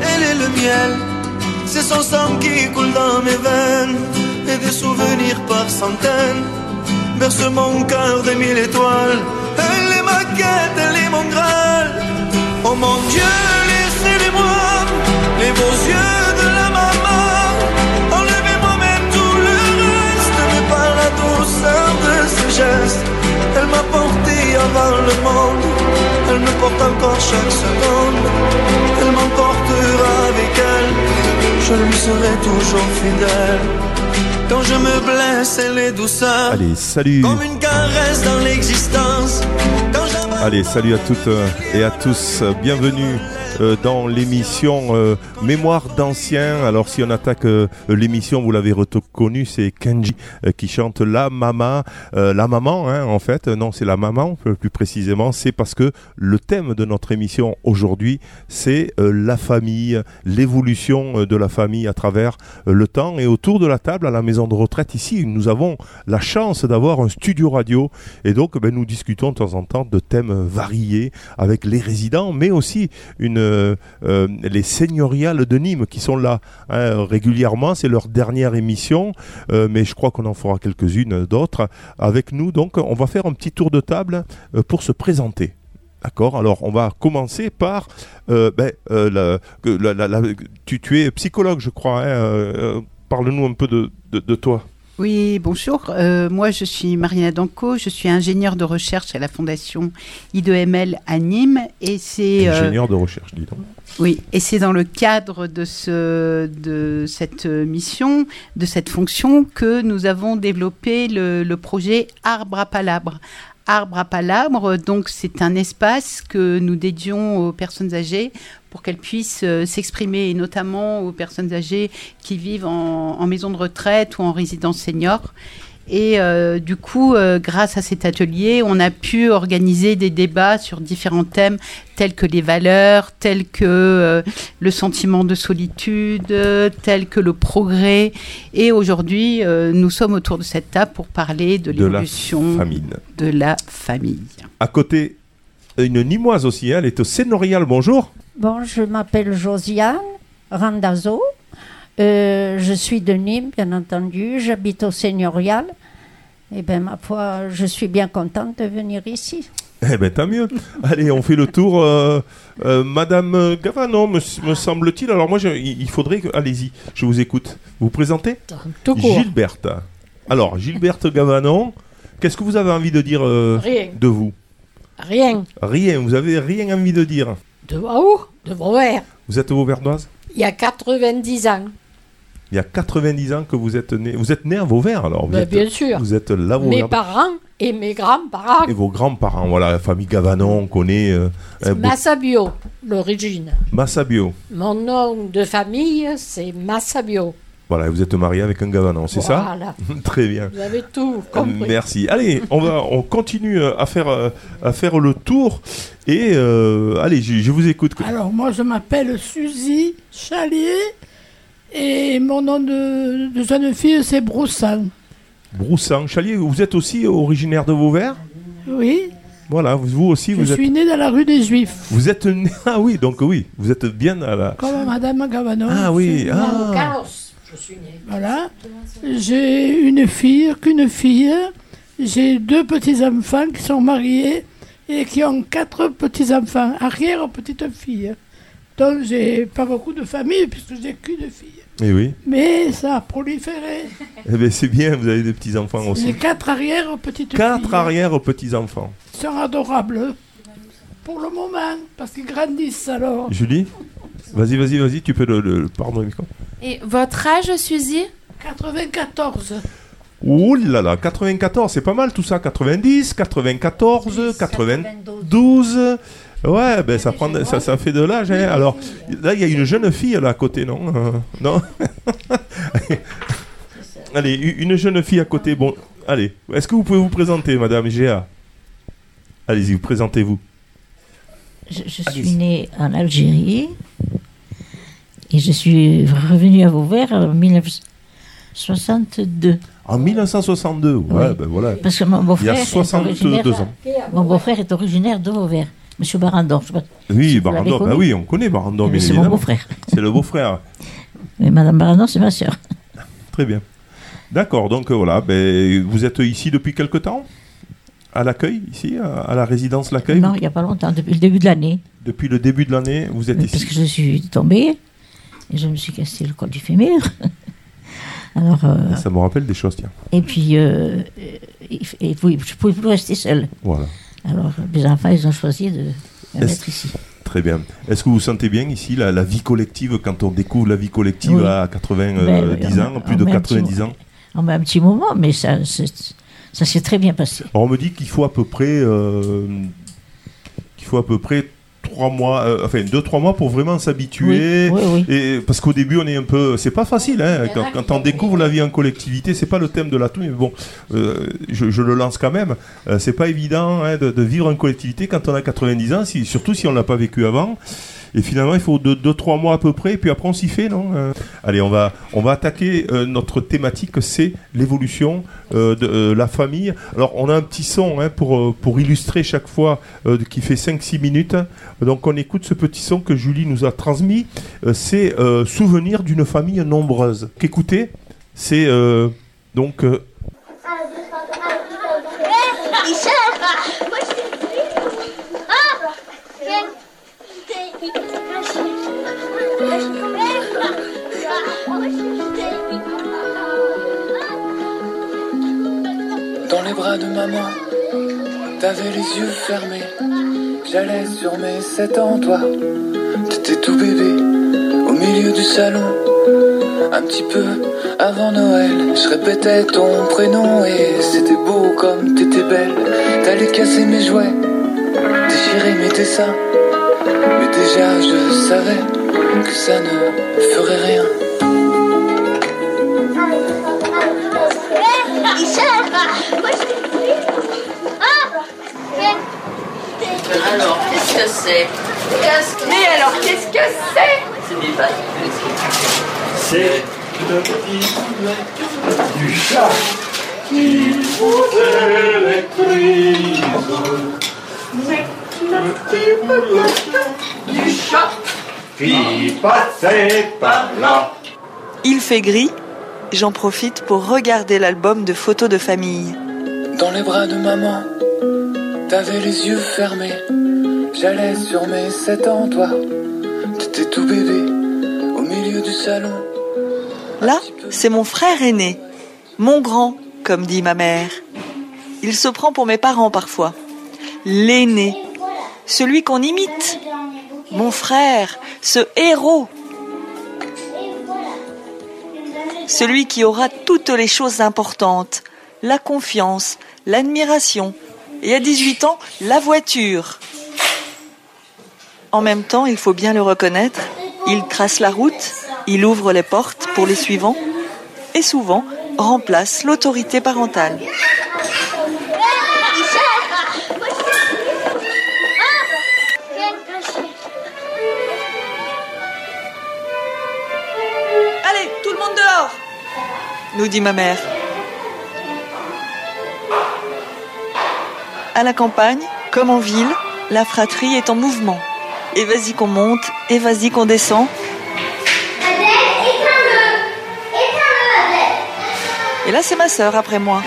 Elle est le miel. C'est son sang qui coule dans mes veines et des souvenirs par centaines berce mon cœur de mille étoiles. Elle est ma quête, elle est mon graal. Oh mon Dieu, laissez-les-moi les beaux yeux de la maman. Enlevez-moi même tout le reste, mais par la douceur de ses gestes. Elle m'a porté avant le monde, elle me porte encore chaque seconde. Elle m'emportera avec elle, je lui serai toujours fidèle. Quand je me blesse, elle est douceur. Allez, salut. Comme une caresse dans l'existence. Allez, salut à toutes et à tous. Bienvenue euh, dans l'émission euh, Mémoire d'anciens. Alors si on attaque euh, l'émission, vous l'avez reconnu, c'est Kenji qui chante La Maman. la Maman, hein, en fait, non, c'est la Maman, plus précisément. C'est parce que le thème de notre émission aujourd'hui, c'est la famille, l'évolution de la famille à travers le temps. Et autour de la table, à la maison de retraite, ici, nous avons la chance d'avoir un studio radio. Et donc, ben, nous discutons de temps en temps de thèmes variés avec les résidents, mais aussi une euh, euh, les seigneuriales de Nîmes qui sont là hein, régulièrement. C'est leur dernière émission, euh, mais je crois qu'on en fera quelques-unes d'autres avec nous. Donc, on va faire un petit tour de table pour se présenter. D'accord? Alors, on va commencer par. Ben, tu, es psychologue, je crois. Hein, parle-nous un peu de toi. Oui, bonjour. Euh, moi, je suis Marina Danco. Je suis ingénieure de recherche à la Fondation I2ML à Nîmes. Et c'est euh, ingénieure de recherche, dis donc. Oui, et c'est dans le cadre de, ce, de cette mission, de cette fonction, que nous avons développé le, le projet Arbre à Palabre. Arbre à Palabre, donc c'est un espace que nous dédions aux personnes âgées pour qu'elles puissent euh, s'exprimer, et notamment aux personnes âgées qui vivent en, maison de retraite ou en résidence senior. Et euh, du coup, euh, grâce à cet atelier, on a pu organiser des débats sur différents thèmes tels que les valeurs, tels que le sentiment de solitude, tels que le progrès. Et aujourd'hui, nous sommes autour de cette table pour parler de l'évolution de la famille. À côté, une Nimoise aussi, hein, elle est au Sénorial. Bonjour. Bon, je m'appelle Josiane Randazzo. Euh, je suis de Nîmes, bien entendu. J'habite au Seigneurial. Eh bien, ma foi, je suis bien contente de venir ici. Eh bien, tant mieux. Allez, on fait le tour. Euh, euh, Madame Gavanon, me, semble-t-il. Alors, moi, il faudrait que. Allez-y, je vous écoute. Vous vous présentez Gilberte. Alors, Gilberte Gavanon, qu'est-ce que vous avez envie de dire de vous? Rien. Rien, vous avez rien envie de dire? De où De Vauvert. Vous êtes vauverdoise Il y a 90 ans. Il y a 90 ans que vous êtes né. Vous êtes né à Vauvert alors ben, Bien sûr. Vous êtes là Mes parents et mes grands-parents. Et vos grands-parents, voilà, la famille Gavanon, on connaît. Euh, Massabio, l'origine. Massabio. Mon nom de famille, c'est Massabio. Voilà, vous êtes marié avec un Gavanon, c'est ça Très bien. Vous avez tout compris. Merci. Allez, on va, on continue euh, à faire, euh, à faire le tour. Et euh, allez, je, vous écoute. Alors, moi, je m'appelle Suzy Chalier et mon nom de, de jeune fille, c'est Broussan. Broussan. Chalier, vous êtes aussi originaire de Vauvert? Oui. Voilà, vous aussi, vous je êtes... suis né dans la rue des Juifs. Vous êtes né... Ah oui, donc oui, vous êtes bien à la... Comme Madame Gavanon. Ah oui, ah. Voilà. J'ai une fille, qu'une fille. J'ai deux petits-enfants qui sont mariés et qui ont quatre petits-enfants, arrière-petites-filles. Donc j'ai pas beaucoup de famille puisque j'ai qu'une fille. Et eh oui. Mais ça a proliféré. Eh bien c'est bien, vous avez des petits-enfants aussi. J'ai quatre arrière-petites-filles. Quatre arrière-petits-enfants. Ils sont adorables. Pour le moment, parce qu'ils grandissent alors. Julie Vas-y, vas-y, vas-y, tu peux le, le, pardon, Et votre âge, Suzy? 94. Ouh là là, 94, c'est pas mal tout ça. 90, 94, 92. Ouais, ben ça, prend, ça, ça fait de l'âge. Hein. Alors, là, il y a une jeune fille là à côté, non Euh, Non? Allez, une jeune fille à côté. Bon, allez. Est-ce que vous pouvez vous présenter, Madame Géa Allez-y, vous présentez-vous. Je, je suis née en Algérie et je suis revenue à Vauvert en 1962. En 1962, ouais, Oui. ben voilà. Parce que mon Il y beau-frère a est 62 originaire- ans. Mon beau-frère est originaire de Vauvert, Monsieur Barandon. Je sais pas Oui, si Barandon, bah oui, on connaît Barandon, C'est mon beau-frère. C'est le beau-frère. Mais Madame Barandon, c'est ma sœur. Très bien. D'accord, donc euh, voilà, ben, vous êtes ici depuis quelque temps? À l'accueil, ici, à, la résidence L'accueil Non, il n'y a pas longtemps, depuis le début de l'année. Depuis le début de l'année, vous êtes Parce ici que je suis tombée et je me suis cassé le col du fémur. Alors, euh, Ça me rappelle des choses, tiens. et puis, euh, et, je ne pouvais plus rester seule. Voilà, Alors, mes enfants, ils ont choisi de me Est-ce- mettre ici. très bien. Est-ce que vous sentez bien ici la, la vie collective, quand on découvre la vie collective Oui. à 90 Ben, euh, oui, 10 on- ans, plus de met un petit 90 mot. ans? On met un petit moment, mais ça, ça s'est très bien passé. Alors, on me dit qu'il faut à peu près euh, qu'il faut à peu près trois mois, euh, enfin deux trois mois pour vraiment s'habituer. Oui, oui, oui. Et parce qu'au début, on est un peu, c'est pas facile, hein, quand, quand on découvre la vie en collectivité, c'est pas le thème de la tout, mais bon, euh, je, je le lance quand même. Euh, c'est pas évident hein, de, de vivre en collectivité quand on a 90 ans, si, surtout si on l'a pas vécu avant. Et finalement, il faut 2-3 mois à peu près, et puis après on s'y fait, non Euh, Allez, on va, on va attaquer euh, notre thématique, c'est l'évolution euh, de la famille. Alors, on a un petit son hein, pour, pour illustrer chaque fois, qui fait 5-6 minutes. Donc, on écoute ce petit son que Julie nous a transmis. C'est Souvenir d'une famille nombreuse. Qu'écoutez, c'est donc... euh, Dans les bras de maman, t'avais les yeux fermés. J'allais sur mes sept ans, toi. T'étais tout bébé, au milieu du salon. Un petit peu avant Noël, je répétais ton prénom et c'était beau comme t'étais belle. T'allais casser mes jouets, déchirer mes dessins. Mais déjà je savais que ça ne ferait rien. Alors, qu'est-ce que c'est Mais alors, qu'est-ce que c'est C'est des vaches. C'est le petit poulet du chat qui vous électrise. Le petit poulet du chat par là. Il fait gris, j'en profite pour regarder l'album de photos de famille. Dans les bras de maman, t'avais les yeux fermés. J'allais sur mes sept ans, toi. T'étais tout bébé, au milieu du salon. Là, c'est mon frère aîné, mon grand, comme dit ma mère. Il se prend pour mes parents parfois. L'aîné, celui qu'on imite. Mon frère, ce héros. Celui qui aura toutes les choses importantes. La confiance, l'admiration. Et à 18 ans, la voiture. En même temps, il faut bien le reconnaître, il trace la route, il ouvre les portes pour les suivants et souvent remplace l'autorité parentale. Nous dit ma mère. À la campagne, comme en ville, la fratrie est en mouvement. Et vas-y qu'on monte, et vas-y qu'on descend. Et là, c'est ma sœur après moi.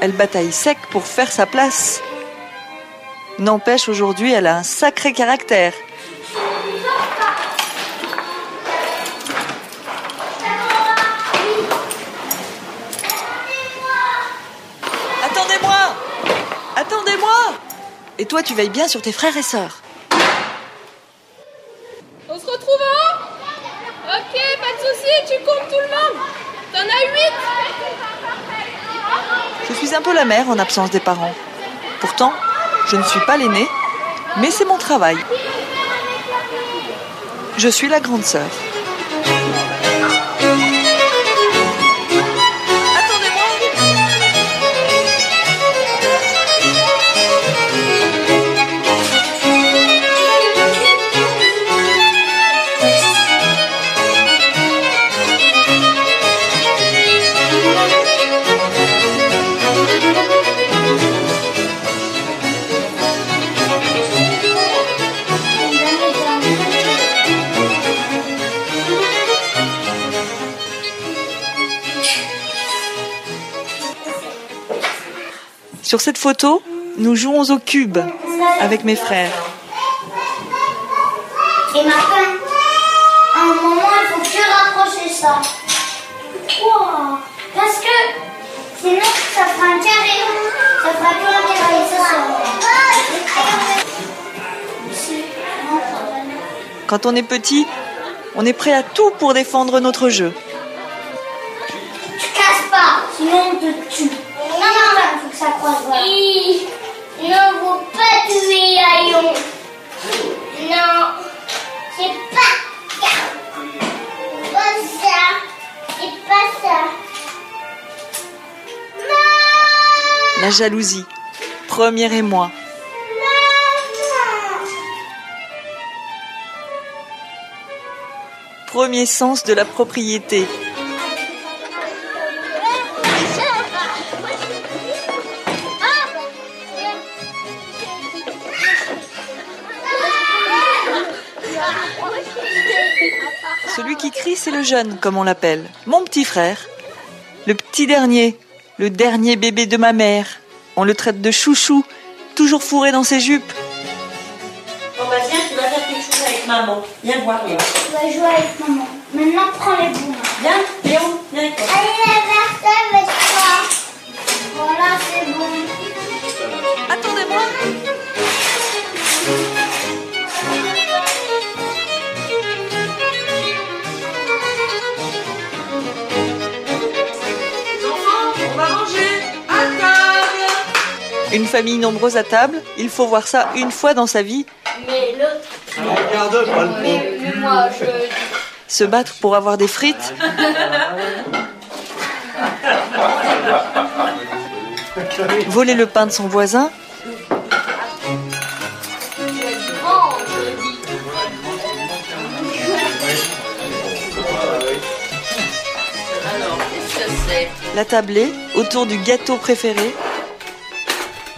Elle bataille sec pour faire sa place. N'empêche, aujourd'hui, elle a un sacré caractère. Attendez-moi Attendez-moi Et toi, tu veilles bien sur tes frères et sœurs. On se retrouve en haut Ok, pas de aussi, tu comptes tout le monde. T'en as huit? Je suis un peu la mère en absence des parents. Pourtant, je ne suis pas l'aînée, mais c'est mon travail. Je suis la grande sœur. Sur cette photo, nous jouons au cube avec mes frères. Et Martin, à un moment, il faut plus rapprocher ça. Pourquoi Parce que sinon, ça fera un carré. Ça fera plus un carré, ça Quand on est petit, on est prêt à tout pour défendre notre jeu. Tu casses pas, sinon on te tue. Non, non, non, il faut que ça croise. Ne vous pas tuer, Ayon. Non, c'est pas Pas ça. C'est pas ça. La jalousie. Première et moi. Premier sens de la propriété. Le jeune, comme on l'appelle, mon petit frère. Le petit dernier, le dernier bébé de ma mère. On le traite de chouchou, toujours fourré dans ses jupes. Bon bah tiens, tu vas faire quelque chose avec maman. Viens voir, Léon. On va jouer avec maman. Maintenant, prends les boules. Viens, Léon, viens avec toi. Allez, la table. Une famille nombreuse à table, il faut voir ça une fois dans sa vie. Mais l'autre. Regarde pas le Mais, mais moi, je. Se battre pour avoir des frites. Voler le pain de son voisin. Alors, qu'est-ce que c'est? La tablée autour du gâteau préféré.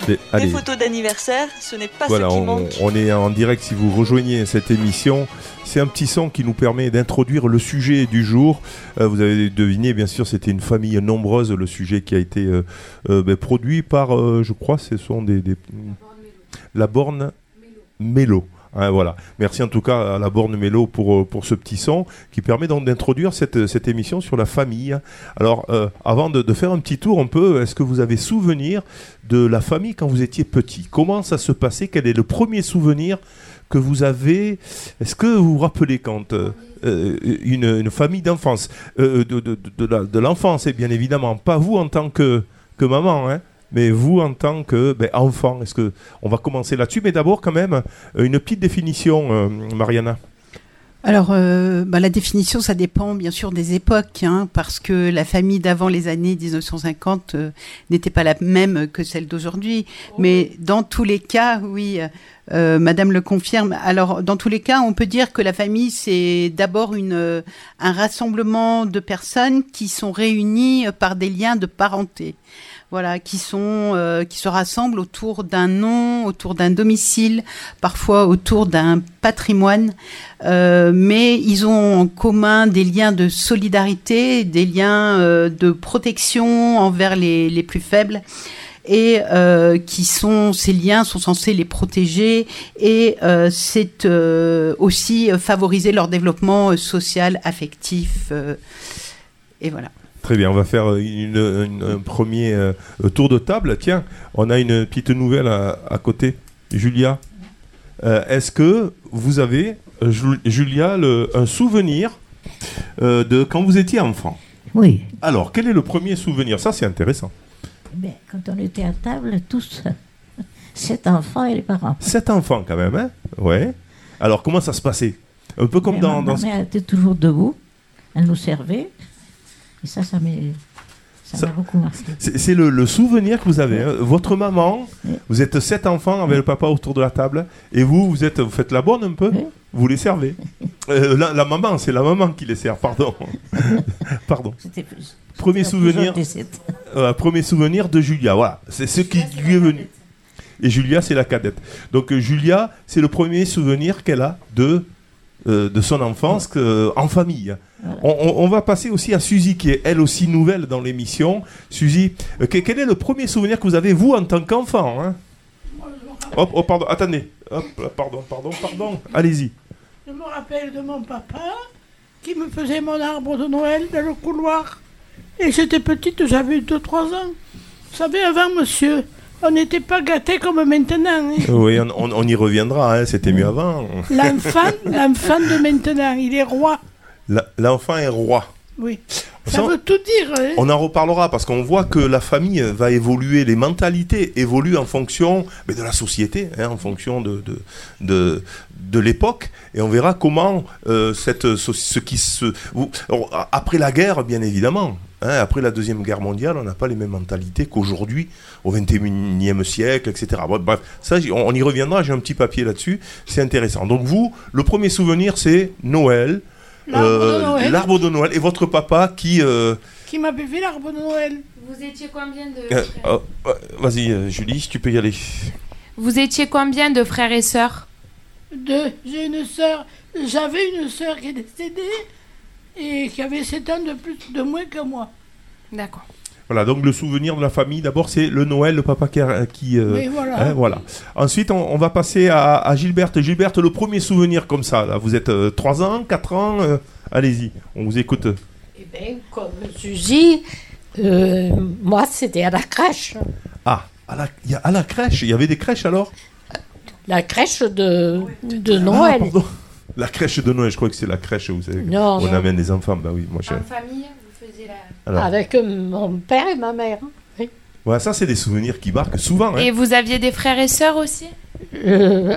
Les- allez, photos d'anniversaire, ce n'est pas voilà, ce qui on, manque. on est en direct si vous rejoignez cette émission. C'est un petit son qui nous permet d'introduire le sujet du jour. Euh, vous avez deviné, bien sûr, c'était une famille nombreuse, le sujet qui a été euh, euh, ben, produit par, je crois, ce sont des, des- la borne Mélo. Hein, voilà. Merci en tout cas à la borne Mélo pour, euh, pour ce petit son qui permet donc d'introduire cette, cette émission sur la famille. Alors, euh, avant de, faire un petit tour un peu, est-ce que vous avez souvenir de la famille quand vous étiez petit? Comment ça se passait? Quel est le premier souvenir que vous avez? Est-ce que vous vous rappelez quand euh, euh, une, famille d'enfance, euh, de, de, de, l'enfance, et bien évidemment, pas vous en tant que, que maman, hein, mais vous en tant que ben, enfant. Est-ce que on va commencer là-dessus? Mais d'abord, quand même, euh, une petite définition, euh, Mariana. Alors, euh, bah, la définition, ça dépend bien sûr des époques, hein, parce que la famille d'avant les années 1950 euh, n'était pas la même que celle d'aujourd'hui. Mais dans tous les cas, oui, euh, Madame le confirme. Alors, dans tous les cas, on peut dire que la famille, c'est d'abord une un rassemblement de personnes qui sont réunies par des liens de parenté voilà, qui sont, euh, qui se rassemblent autour d'un nom, autour d'un domicile, parfois autour d'un patrimoine, euh, mais ils ont en commun des liens de solidarité, des liens euh, de protection envers les, plus faibles et qui sont ces liens sont censés les protéger et c'est aussi favoriser leur développement social, affectif et voilà. Très bien, on va faire une, une- un premier euh, tour de table. Tiens, on a une petite nouvelle à, à côté. Julia, euh, est-ce que vous avez, euh, Ju- Julia, le- un souvenir euh, de quand vous étiez enfant? Oui. Alors, quel est le premier souvenir? Ça, c'est intéressant. Mais quand on était à table, tous, sept enfants et les parents. Sept enfants, quand même, hein? Ouais. Alors, comment ça se passait? Un peu comme Mais dans. ma, dans- ma mère était toujours debout, elle nous servait. Et ça, ça m'a ça m'a beaucoup marqué. C'est le, le souvenir que vous avez. hein. Votre maman, vous êtes sept enfants avec le papa autour de la table, et vous, vous êtes, vous faites la bonne un peu. Vous les servez. Euh, la, la maman, c'est la maman qui les sert. Pardon. Pardon. C'était plus. Premier souvenir. Euh, premier souvenir de Julia. Voilà, c'est ce qui lui est venu. Et Julia, c'est la cadette. Donc euh, Julia, c'est le premier souvenir qu'elle a de euh, de son enfance que- en famille. On, on- on va passer aussi à Suzy, qui est elle aussi nouvelle dans l'émission. Suzy, euh, que- quel est le premier souvenir que vous avez, vous, en tant qu'enfant hein? Hop, oh, pardon, attendez. Hop, pardon, pardon, pardon. Allez-y. Je me rappelle de mon papa qui me faisait mon arbre de Noël dans le couloir. Et j'étais petite, j'avais 2-3 ans. Vous savez, avant, monsieur, on n'était pas gâtés comme maintenant. hein. Oui, on, on- on y reviendra, hein, c'était mieux avant. L'enfant, l'enfant de maintenant, il est roi. L'enfant est roi. Oui. Ça veut tout dire. hein. On en reparlera parce qu'on voit que la famille va évoluer, les mentalités évoluent en fonction mais de la société, hein, en fonction de, de, de, de l'époque. Et on verra comment euh, cette, ce, ce qui se... après la guerre, bien évidemment, hein, après la Deuxième Guerre mondiale, on n'a pas les mêmes mentalités qu'aujourd'hui, au XXIe siècle, etc. Bref, ça, on y reviendra, j'ai un petit papier là-dessus, c'est intéressant. Donc vous, le premier souvenir, c'est Noël. L'arbre de euh, Noël. l'arbre de Noël et votre papa qui euh, Qui m'avait fait l'arbre de Noël. Vous étiez combien de euh, oh, Vas-y, Julie, si tu peux y aller. Vous étiez combien de frères et sœurs Deux. J'ai une sœur. J'avais une sœur qui est décédée et qui avait 7 ans de plus, de moins que moi. D'accord. Voilà, donc le souvenir de la famille, d'abord, c'est le Noël, le papa qui. qui euh, Oui, voilà. hein, voilà. Ensuite, on, on va passer à, à Gilberte. Gilberte, le premier souvenir comme ça, là, vous êtes 3 ans, 4 ans, euh, allez-y, on vous écoute. Eh bien, comme Suzy, euh, moi, c'était à la crèche. Ah, à la, il y a- à la crèche, il y avait des crèches alors? La crèche de, de Noël. Ah. La crèche de Noël, je crois que c'est la crèche, vous savez. Non, on non. amène des enfants, bah oui, moi je. En famille, vous faisiez la... Alors, Avec euh, mon père et ma mère. Oui. voilà, ça, c'est des souvenirs qui marquent souvent. hein. Et vous aviez des frères et sœurs aussi? Euh,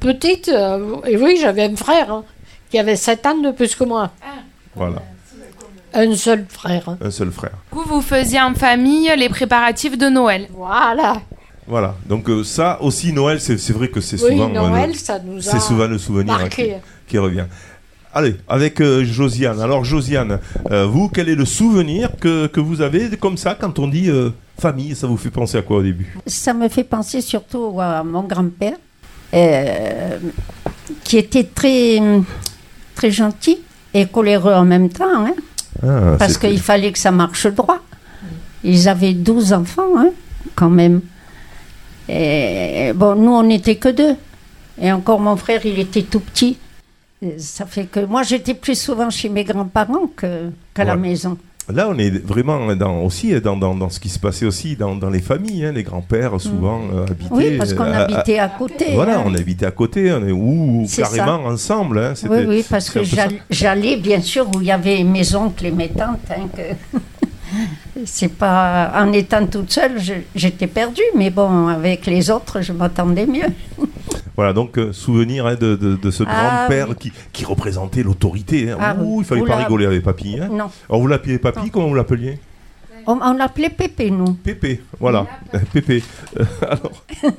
petite, euh, et oui, j'avais un frère hein, qui avait 7 ans de plus que moi. Voilà, Un seul frère. hein. un seul frère. Du coup, vous faisiez en famille les préparatifs de Noël. Voilà. Voilà, donc euh, ça aussi, Noël, c'est vrai que c'est Oui, souvent. Noël, le- ça nous a C'est souvent le souvenir hein, marqué. qui, qui revient. Allez, avec euh, Josiane. Alors, Josiane, euh, vous, quel est le souvenir que, que vous avez comme ça quand on dit euh, famille? Ça vous fait penser à quoi au début? Ça me fait penser surtout à mon grand-père, qui était très, très gentil et coléreux en même temps, hein, Ah, parce qu'il fallait que ça marche droit. Ils avaient 12 enfants, hein, quand même. Et bon, nous, on n'était que deux. Et encore, mon frère, il était tout petit. Et Ça fait que moi, j'étais plus souvent chez mes grands-parents qu'à la Ouais. maison. Là, on est vraiment dans, aussi dans, dans, dans ce qui se passait aussi dans, dans les familles. hein, les grands-pères, souvent, euh, habitaient. Mm. Oui, parce qu'on euh, habitait à côté, Voilà, hein. on habitait à côté, on est, ou carrément ensemble. hein, Oui, parce que j'allais bien sûr où il y avait mes oncles et mes tantes. que c'est pas en étant toute seule, j'étais perdue, mais bon, avec les autres, je m'attendais mieux. Voilà, donc euh, souvenir hein, de, de, de ce Ah, grand-père oui. qui, qui représentait l'autorité. hein. Ah, Ouh, oui. il fallait pas rigoler avec papy. Hein. Non. Alors vous l'appeliez papy, comment vous l'appeliez? On, on l'appelait Pépé, nous. Pépé, voilà. Pépé. Euh, alors,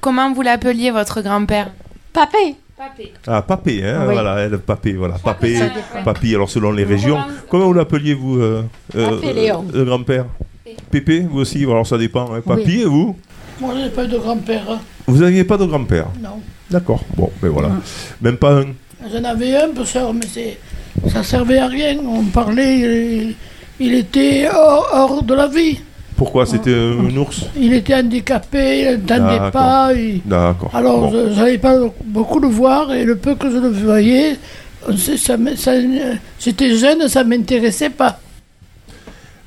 Comment vous l'appeliez, votre grand-père? Papé. Papé. ah, papé, hein, Oui. voilà, elle, papé, voilà. Papé, papy, alors selon les régions. Comment vous l'appeliez, vous euh, Papé Léon. Le grand-père? Pépé, vous aussi, alors ça dépend. hein. Papy Oui. et vous? Moi, je n'ai pas eu de grand-père. Vous n'aviez pas de grand-père? Non. D'accord, bon, ben voilà. Même pas un? J'en avais un, peu ça, mais c'est, ça servait à rien. On parlait, il, était hors, hors de la vie. Pourquoi? C'était un ours? Il était handicapé, il n'entendait pas. il- D'accord. Alors, Bon. je n'avais pas beaucoup le voir, et le peu que je le voyais, ça- j'étais jeune, ça ne m'intéressait pas.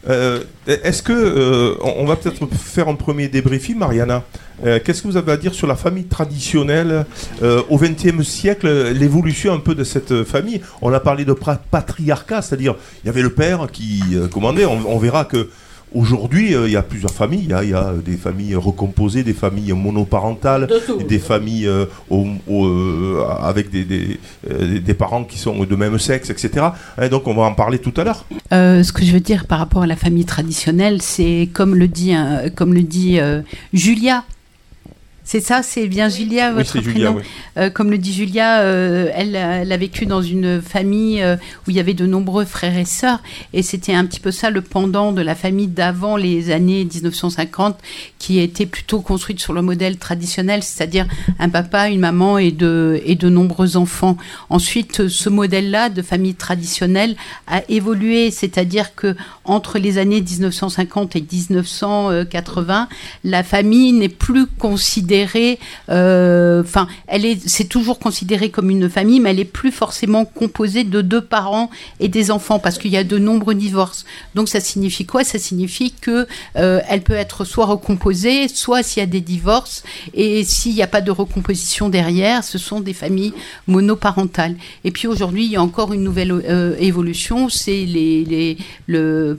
Euh, Est-ce que euh, on va peut-être faire un premier débriefing, Mariana Euh, Qu'est-ce que vous avez à dire sur la famille traditionnelle au XXe siècle, l'évolution un peu de cette famille? On a parlé de patriarcat, c'est-à-dire il y avait le père qui commandait. On verra que Aujourd'hui, euh, il y a plusieurs familles. Il y a, il y a des familles recomposées, des familles monoparentales, De des familles euh, au- au- euh, avec des, des, euh, des parents qui sont de même sexe, etc. Hein, donc, on va en parler tout à l'heure. Euh, ce que je veux dire par rapport à la famille traditionnelle, c'est comme le dit, euh, comme le dit euh, Julia. C'est ça, c'est bien Julia, votre Julia, prénom. oui. Euh, comme le dit Julia, euh, elle, a- elle a vécu dans une famille euh, où il y avait de nombreux frères et sœurs, et c'était un petit peu ça le pendant de la famille d'avant les années 1950, qui était plutôt construite sur le modèle traditionnel, c'est-à-dire un papa, une maman et de, et de nombreux enfants. Ensuite, ce modèle-là de famille traditionnelle a évolué, c'est-à-dire que entre les années 1950 et 1980, la famille n'est plus considérée, euh, enfin, elle est, c'est toujours considéré comme une famille, mais elle est plus forcément composée de deux parents et des enfants, parce qu'il y a de nombreux divorces. Donc, ça signifie quoi? Ça signifie que euh, elle peut être soit recomposée, soit s'il y a des divorces, et s'il n'y a pas de recomposition derrière, ce sont des familles monoparentales. Et puis aujourd'hui, il y a encore une nouvelle euh, évolution, c'est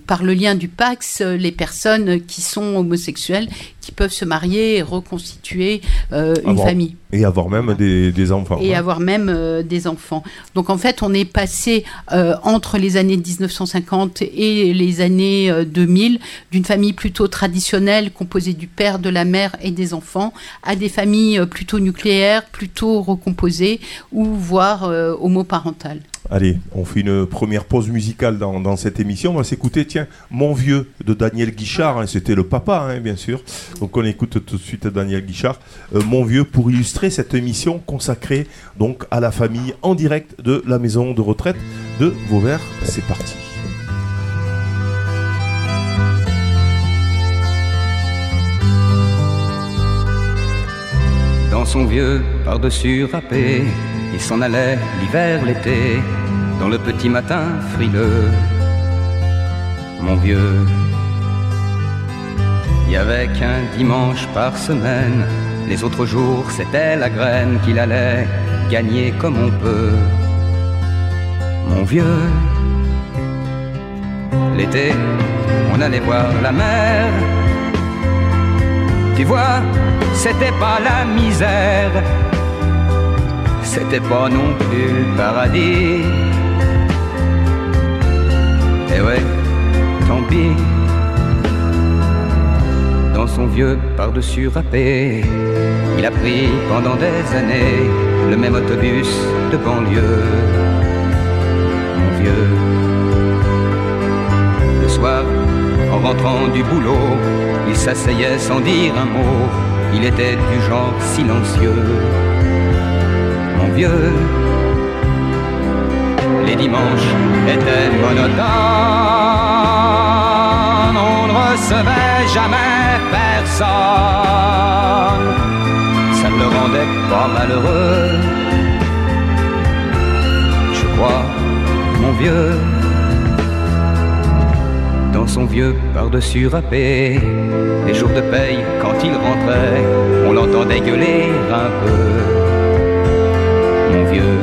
par le lien du Pax, euh, les personnes qui sont homosexuelles qui peuvent se marier et reconstituer euh, une Avoir- famille Et avoir même des, des enfants. et avoir même euh, des enfants. Donc en fait, on est passé euh, entre les années 1950 et les années euh, 2000 d'une famille plutôt traditionnelle composée du père, de la mère et des enfants à des familles euh, plutôt nucléaires, plutôt recomposées ou voire euh, homoparentales. Allez, on fait une première pause musicale dans, dans cette émission. On va s'écouter, tiens, Mon Vieux de Daniel Guichard. hein, C'était le papa, hein, bien sûr. Donc on écoute tout de suite Daniel Guichard. Euh, Mon Vieux pour illustrer cette émission consacrée donc à la famille en direct de la maison de retraite de Vauvert. C'est parti. Dans son vieux par-dessus râpé, il s'en allait l'hiver, l'été, dans le petit matin frileux. Mon vieux, il y avait qu'un dimanche par semaine, les autres jours c'était la graine qu'il allait gagner comme on peut. Mon vieux, l'été, on allait voir la mer. Tu vois, c'était pas la misère, c'était pas non plus le paradis. Et ouais, tant pis. Son vieux par-dessus râpé, il a pris pendant des années le même autobus de banlieue. Mon vieux, le soir, en rentrant du boulot, il s'asseyait sans dire un mot. Il était du genre silencieux. Mon vieux, les dimanches étaient monotones. Ne recevait jamais personne. Ça ne le rendait pas malheureux. Je crois, mon vieux dans son vieux par-dessus râpé. Les jours de paye, quand il rentrait, on l'entendait gueuler un peu. Mon vieux,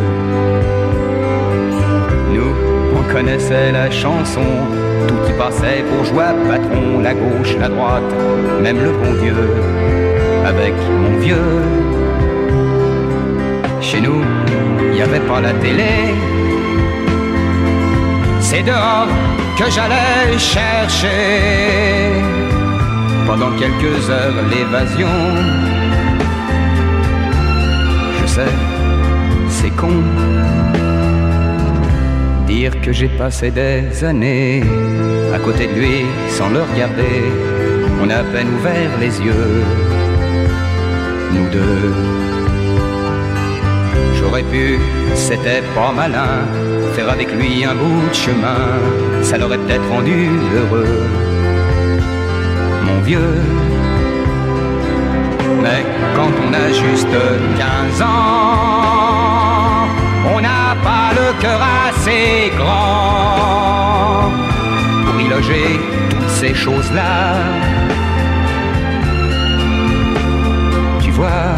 nous, on connaissait la chanson, y passait pour joie patron, la gauche, la droite, même le bon Dieu. Avec mon vieux, chez nous, il n'y avait pas la télé, c'est dehors que j'allais chercher pendant quelques heures l'évasion. Je sais, c'est con dire que j'ai passé des années à côté de lui sans le regarder. On a à peine ouvert les yeux, nous deux. J'aurais pu, c'était pas malin, faire avec lui un bout de chemin, ça l'aurait peut-être rendu heureux, mon vieux. Mais quand on a juste 15 ans, on pas cœur assez grand pour y loger tout ces choses-là. Tu vois,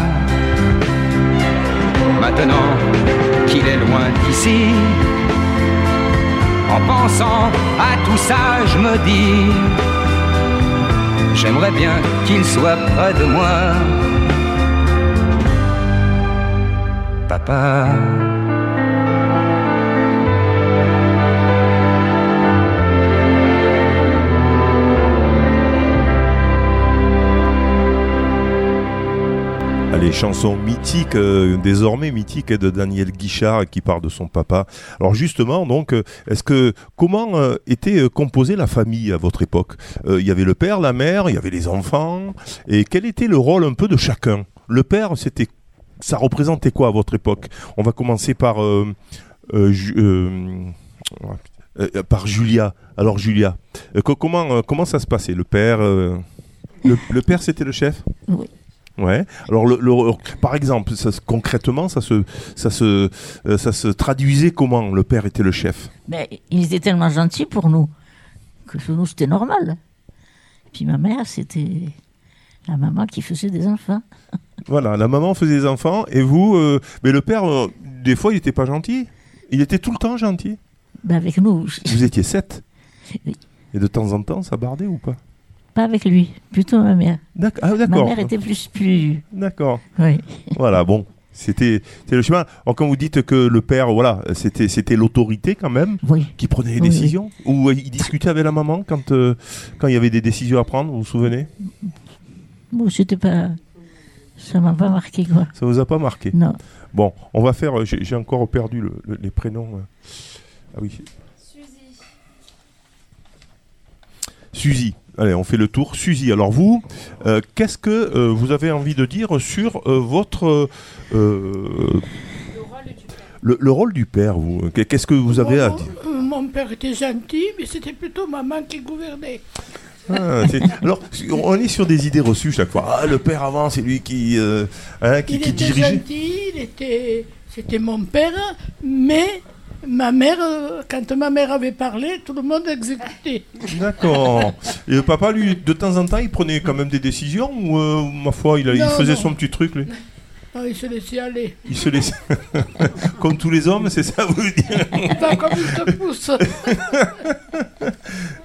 maintenant qu'il est loin d'ici, en pensant à tout ça, je me dis, j'aimerais bien qu'il soit près de moi. Papa. Les chansons mythiques, euh, désormais mythiques, de Daniel Guichard qui parle de son papa. Alors justement, donc, euh, est-ce que comment euh, était composée la famille à votre époque? Euh, Il y avait le père, la mère, il y avait les enfants, et quel était le rôle un peu de chacun? Le père, c'était, ça représentait quoi à votre époque? On va commencer par euh, euh, Ju- euh, euh, par Julia. Alors Julia, euh, co- comment euh, comment ça se passait? Le père, euh, le, le père, c'était le chef? Oui. Ouais. Alors, le, le- par exemple, ça, concrètement, ça se, ça, se, euh, ça se traduisait comment Le père était le chef? Mais il était tellement gentil pour nous que pour nous c'était normal. Puis ma mère, c'était la maman qui faisait des enfants. Voilà, la maman faisait des enfants et vous. euh, mais le père, euh, des fois, il n'était pas gentil. Il était tout le temps gentil. Ben avec nous, Vous étiez sept. Oui. Et de temps en temps, ça bardait ou pas? Pas avec lui, plutôt ma mère. D'ac- ah, Ma d'accord. mère était plus plus. D'accord. Oui. Voilà, bon. C'était le chemin. Alors, quand vous dites que le père, voilà, c'était c'était l'autorité quand même Oui. qui prenait les Oui, oui. décisions Ou euh, il discutait avec la maman quand, euh, quand il y avait des décisions à prendre, vous vous souvenez? Bon, c'était pas. Ça m'a pas marqué quoi. Ça vous a pas marqué? Non. Bon, on va faire. euh, J'ai encore perdu le- le- les prénoms. Ah oui. Suzy. Allez, on fait le tour. Suzy, alors vous, euh, qu'est-ce que euh, vous avez envie de dire sur euh, votre. le, le rôle du père, vous Qu'est- Qu'est-ce que vous avez à dire? Mon père était gentil, mais c'était plutôt maman qui gouvernait. Ah, Alors, on est sur des idées reçues chaque fois. Ah, le père avant, c'est lui qui, hein, qui, il qui était dirigeait. gentil, il était, c'était mon père, mais ma mère, euh, quand ma mère avait parlé, tout le monde exécutait. D'accord. Et le papa, lui, de temps en temps, il prenait quand même des décisions ou, euh, ma foi, il, a- il Non, faisait non. son petit truc, lui Ah, il se laissait aller. Il se laissait. comme tous les hommes, c'est ça, vous dire Pas comme il te pousse.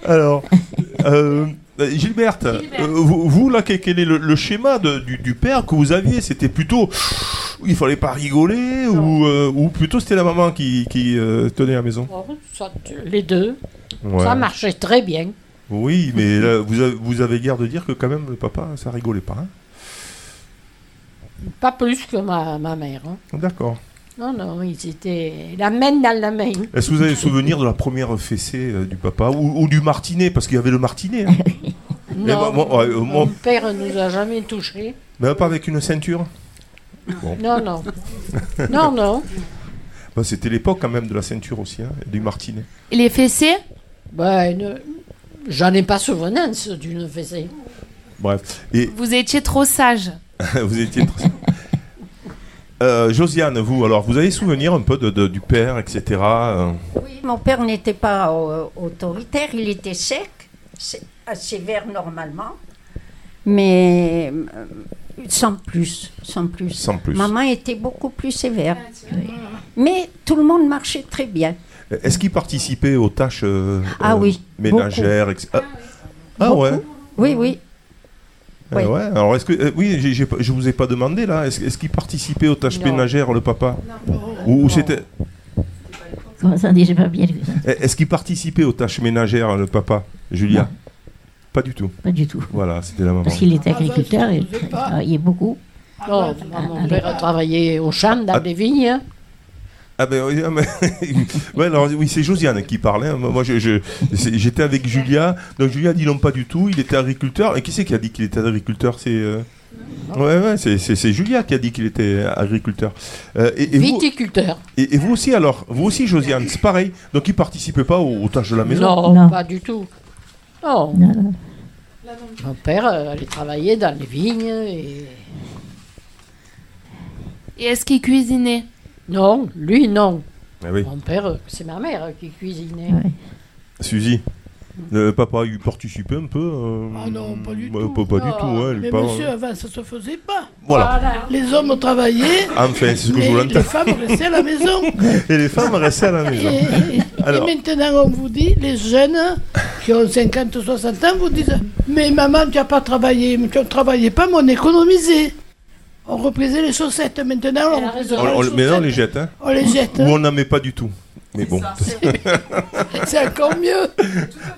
Alors, euh, euh, Gilberte, euh, vous, vous, là, quel, quel est le, le schéma de- du, du père que vous aviez? C'était plutôt. Il fallait pas rigoler ou, euh, ou plutôt c'était la maman qui, qui euh, tenait la maison? Oh, ça, les deux. Ouais. Ça marchait très bien. Oui, mais là, vous, avez, vous avez guère de dire que quand même le papa, ça rigolait pas. hein? Pas plus que ma, ma mère. hein. D'accord. Non, non, ils étaient la main dans la main. Est-ce que vous avez souvenir de la première fessée euh, du papa ou, ou du martinet Parce qu'il y avait le martinet. hein. Non, bah, moi, ouais, euh, moi- mon père nous a jamais touchés. Mais pas avec une ceinture Bon. Non, non. non, non. Bah, C'était l'époque quand même de la ceinture aussi, hein, du martinet. Et les fessées? Ben, ne- j'en ai pas souvenance d'une fessée. Bref. Et Vous étiez trop sage. vous étiez. très- Euh, Josiane, vous, alors, vous avez souvenir un peu de, de- du père, etc. euh, Oui, mon père n'était pas euh, autoritaire, il était sec, sé- sévère normalement, mais euh, sans plus, sans plus. Sans plus. Maman était beaucoup plus sévère. Mais tout le monde marchait très bien. Est-ce qu'il participait aux tâches Ah oui, ménagères etc. Ah, ah ouais Oui, oui. Ah Oui. ouais. Alors, est-ce que. euh, oui, j'ai- j'ai pas- je vous ai pas demandé là. Est-ce est-ce qu'il participait aux tâches Non. ménagères, le papa Ou, ou c'était. Comment ça dit, j'ai pas bien lu. Est-ce qu'il participait aux tâches ménagères, le papa, Julia Non. Pas du tout. Pas du tout. Voilà, c'était la maman. Parce qu'il était agriculteur et il travaillait beaucoup. Non, mon père a travaillé au champ, dans les vignes. Ah ben oui, ah, mais- ouais, alors, oui, c'est Josiane qui parlait. hein. Moi, je- j'étais avec Julia. Donc Julia dit non, pas du tout. Il était agriculteur. Et qui c'est qui a dit qu'il était agriculteur? C'est euh, ouais, ouais, c'est, c'est- c'est Julia qui a dit qu'il était agriculteur. Euh, et, et vous, Viticulteur. et, et vous aussi alors, vous aussi Josiane, c'est pareil. Donc il participait pas aux, aux tâches de la maison? Non, pas du tout. Non. Mon père euh, allait travailler dans les vignes et... Et est-ce qu'il cuisinait? Non, lui non. Ah oui. Mon père, euh, c'est ma mère qui cuisinait. Suzy. Le papa, il participait un peu euh, Ah non, pas du bah, tout. Pas, pas du tout, ouais, le Mais papa- monsieur, avant, ça se faisait pas. Voilà. Les hommes travaillaient. Enfin, c'est ce que je les, voulais les femmes restaient à la maison. Et les femmes restaient à la maison. et- Alors. et maintenant, on vous dit, les jeunes qui ont 50, 60 ans, vous disent Mais maman, tu n'as pas travaillé. Mais tu ne travaillais pas, mais on économisait. On reprisait les chaussettes. Maintenant, on reprisera On, on- les mais non, on les jette. Hein. On les jette. Ou on n'en met pas du tout. Mais bon. C'est encore mieux.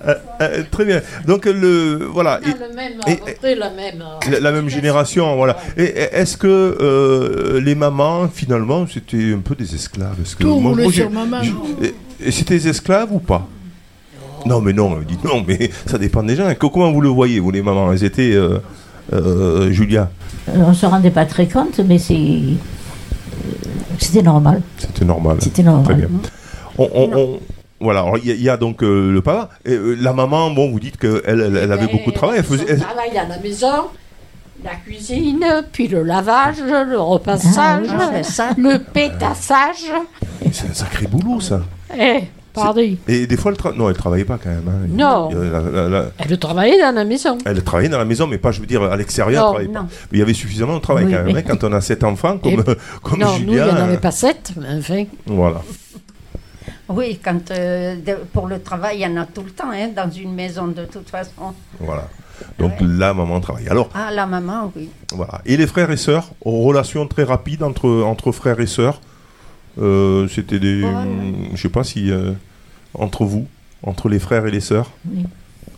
Euh, euh, très bien. Donc, le, voilà. A Et- le même, et- à peu près la même. euh, la, la même génération, voilà. Et, et est-ce que euh, les mamans, finalement, c'était un peu des esclaves? Est-ce que Tout roulait j'ai- sur maman. c'était des esclaves ou pas? Non, mais non, dites non, mais ça dépend des gens. Comment vous le voyez, vous, les mamans? Elles étaient. Euh, Julia Euh, On se rendait pas très compte, mais euh, C'était normal. C'était normal. C'était normal. Très bien. On, on- on- voilà, il y, a- il y a donc euh, le papa. Et, euh, la maman, bon, vous dites qu'elle elle, elle avait beaucoup de travail. Elle faisait, son travail à la maison, la cuisine, puis le lavage, le repassage, Ah oui, c'est ça. le pétassage. c'est un sacré boulot, ça. Eh, pardon. Et des fois, elle tra- non, elle travaillait pas quand même. hein. Non. La- la- la- Elle travaillait dans la maison. Elle travaillait dans la maison, mais pas, je veux dire, à l'extérieur. Non, elle travaillait pas. non. Il y avait suffisamment de travail Oui, quand même. mais- hein, Quand on a sept enfants, comme, Et- comme non, nous, il n'y en avait euh, pas sept, mais enfin. Voilà. Oui, quand, euh, pour le travail, il y en a tout le temps, hein, dans une maison, de toute façon. voilà. Donc la maman travaille. Alors, Ah, la maman, oui. voilà. Et les frères et sœurs, relations très rapides entre, entre frères et sœurs. Euh, C'était des. Je sais pas si. euh, entre vous, entre les frères et les sœurs. Oui.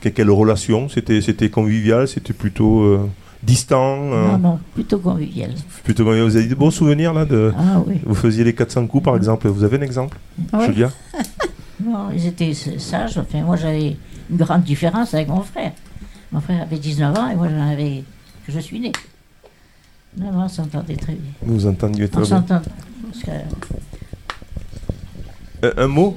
Que- Quelle relation? C'était convivial? C'était plutôt euh, distant Non, non, plutôt convivial. Plutôt convivial. Vous avez des bons souvenirs là de... Ah oui. Vous faisiez les 400 coups par exemple. Vous avez un exemple? Oui. Julia Non, ils étaient sages. Enfin, moi, j'avais une grande différence avec mon frère. Mon frère avait 19 ans et moi, j'en avais. que je suis né. Non, on s'entendait très bien. Vous vous entendiez très On bien. S'entend. Parce que- Euh, un mot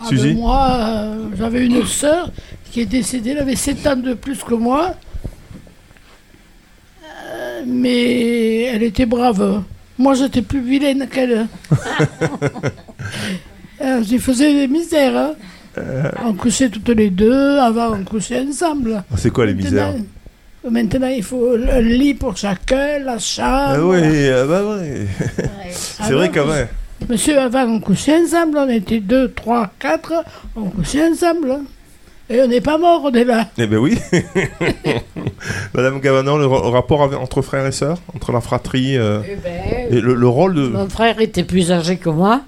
Ah Suzy ben moi, euh, j'avais une sœur qui est décédée, elle avait 7 ans de plus que moi. Euh, mais elle était brave. Moi, j'étais plus vilaine qu'elle. Euh, J'y faisais des misères. hein. On couchait toutes les deux, avant on couchait ensemble. C'est quoi les misères Maintenant- il faut un lit pour chacun, la chambre. Ah oui, ah bah ouais. Ah c'est vrai non, qu'avant. Monsieur, avant, on couchait ensemble. On était deux, trois, quatre. On couchait ensemble. Et on n'est pas mort, on est là. Eh ben oui. Madame Gavanon, le ra- rapport entre frères et sœurs, entre la fratrie euh, Eh ben, et le, le rôle de. Mon frère était plus âgé que moi.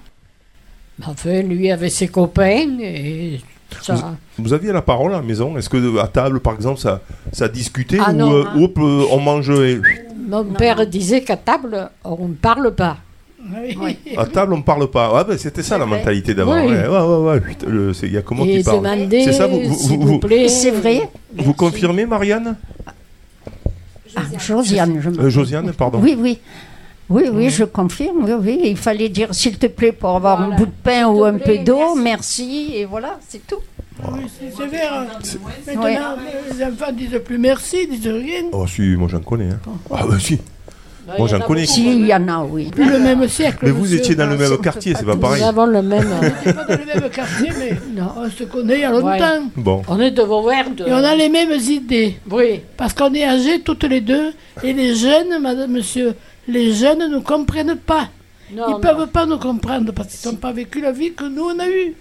Enfin, lui avait ses copains et ça. Vous aviez la parole à la maison Est-ce que à table, par exemple, ça, ça discutait Ah ou non. euh, hop, euh, on mange et... Mon père disait qu'à table, on ne parle pas. À table, on parle pas. Ouais, ben, c'était ça la mentalité d'avant. Oui. Ouais, ouais, ouais, ouais. Putain, le- c'est- Il y a comment qui parle C'est ça, vous, vous, s'il vous- vous vous- plaît. C'est vrai vous confirmez, Marianne? Ah, Josiane, je me- Euh, Josiane, pardon. Oui, oui. Oui, oui, je confirme. Oui, oui. Il fallait dire s'il te plaît pour avoir un bout de pain ou un peu d'eau, merci. et voilà, c'est tout. Oui, c'est sévère. hein. Maintenant, Ouais. les enfants disent plus merci, ils disent rien. Oh, si, moi j'en connais. hein. Ah, bah si. Moi j'en connais. Si, il y en a, oui. Plus le même siècle. Mais vous étiez dans le même quartier, c'est pas pareil. Nous avons le même. On n'était pas dans le même quartier, mais non, on se connaît il y a longtemps. Ouais. Bon. On est de Vauvert. De... Et on a les mêmes idées. Oui. Parce qu'on est âgés toutes les deux. Et les jeunes, madame, monsieur, les jeunes ne nous comprennent pas. Non, Ils ne peuvent pas nous comprendre parce qu'ils n'ont pas vécu la vie que nous, on a eue.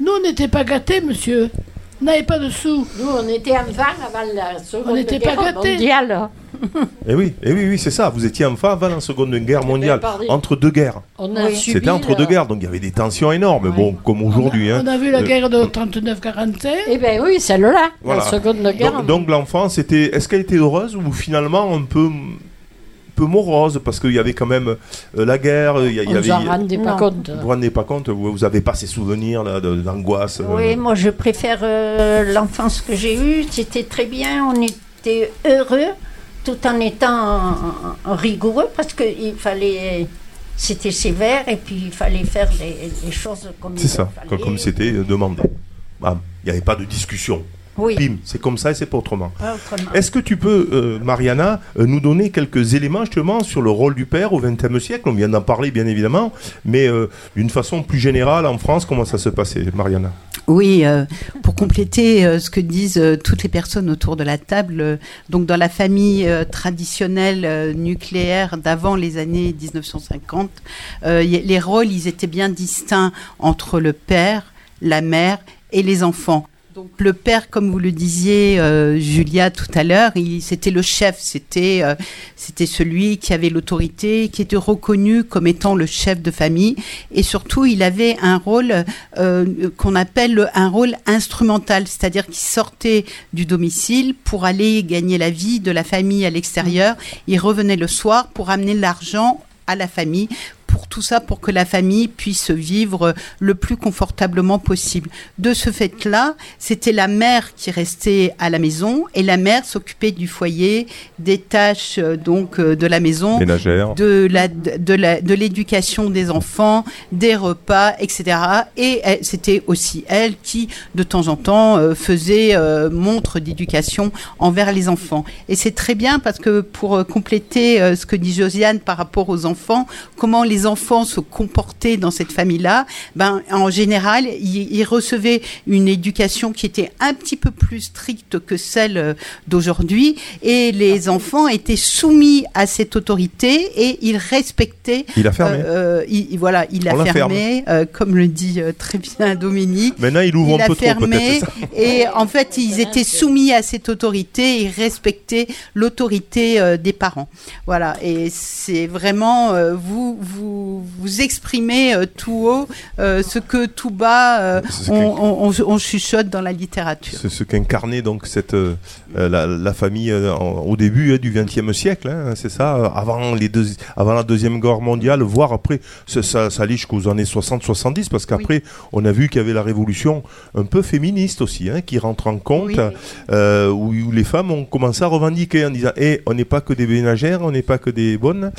Nous, on n'était pas gâtés, monsieur. On n'avait pas de sous. Nous, on était enfants avant la Seconde On n'était pas Guerre gâtés. mondiale. Eh oui, eh oui, oui, c'est ça. Vous étiez enfant avant la Seconde Guerre mondiale, entre deux guerres. C'était entre le- deux guerres, donc il y avait des tensions énormes. Bon, comme aujourd'hui. hein. On a vu la Euh, guerre de 39-45. Eh bien oui, celle-là, Voilà. la Seconde Guerre. Donc, donc l'enfance, était, est-ce qu'elle était heureuse ou finalement un peu, peu morose parce qu'il y avait quand même euh, la guerre, il y, avait. s'en rendait pas compte. Vous vous rendez pas compte, vous, vous avez pas ces souvenirs là, de- d'angoisse. euh, Oui, moi je préfère euh, l'enfance que j'ai eue. C'était très bien, on était heureux tout en étant rigoureux parce qu'il fallait. C'était sévère et puis il fallait faire les, les choses comme C'est il ça, fallait. comme comme c'était demandé. Bam, Il n'y avait pas de discussion. Oui. Pim, c'est comme ça et c'est pas autrement. Pas autrement. Est-ce que tu peux, euh, Mariana, euh, nous donner quelques éléments justement sur le rôle du père au XXe siècle? On vient d'en parler bien évidemment, mais euh, d'une façon plus générale en France, comment ça se passait, Mariana? Oui, euh, pour compléter euh, ce que disent euh, toutes les personnes autour de la table, euh, donc dans la famille euh, traditionnelle euh, nucléaire d'avant les années 1950, euh, y- les rôles ils étaient bien distincts entre le père, la mère et les enfants. Donc le père, comme vous le disiez, euh, Julia, tout à l'heure, c'était le chef, c'était euh, c'était celui qui avait l'autorité, qui était reconnu comme étant le chef de famille, et surtout il avait un rôle euh, qu'on appelle le- un rôle instrumental, c'est-à-dire qu'il sortait du domicile pour aller gagner la vie de la famille à l'extérieur. Il revenait le soir pour amener l'argent à la famille pour tout ça, pour que la famille puisse vivre le plus confortablement possible. De ce fait-là, c'était la mère qui restait à la maison et la mère s'occupait du foyer, des tâches euh, donc euh, de la maison, Ménagère. de la de la de l'éducation des enfants, des repas, etc. Et c'était aussi elle qui, de temps en temps, euh, faisait euh, montre d'éducation envers les enfants. Et c'est très bien parce que pour compléter ce que dit Josiane par rapport aux enfants, comment les enfants se comportaient dans cette famille-là, ben en général, ils, ils recevaient une éducation qui était un petit peu plus stricte que celle euh, d'aujourd'hui, et les enfants étaient soumis à cette autorité et ils respectaient. Il a fermé. euh, euh, il- il- voilà, il a On fermé, euh, comme le dit très bien Dominique. Maintenant, il ouvre il un peu trop, fermé, et en fait, ils étaient soumis à cette autorité, ils respectaient l'autorité euh, des parents. Voilà, et c'est vraiment euh, vous, vous, vous exprimez euh, tout haut euh, ce que tout bas euh, on, on- on- on chuchote dans la littérature. C'est ce qu'incarnait donc cette la, la famille euh, en- au début hein, du XXe siècle, hein, c'est ça, euh, avant les deux, avant la deuxième guerre mondiale, voire après, ça, ça, ça années 60-70, parce qu'après, on a vu qu'il y avait la révolution un peu féministe aussi, hein, qui rentre en compte, euh, où, où les femmes ont commencé à revendiquer en disant, Eh, on n'est pas que des ménagères, on n'est pas que des bonnes,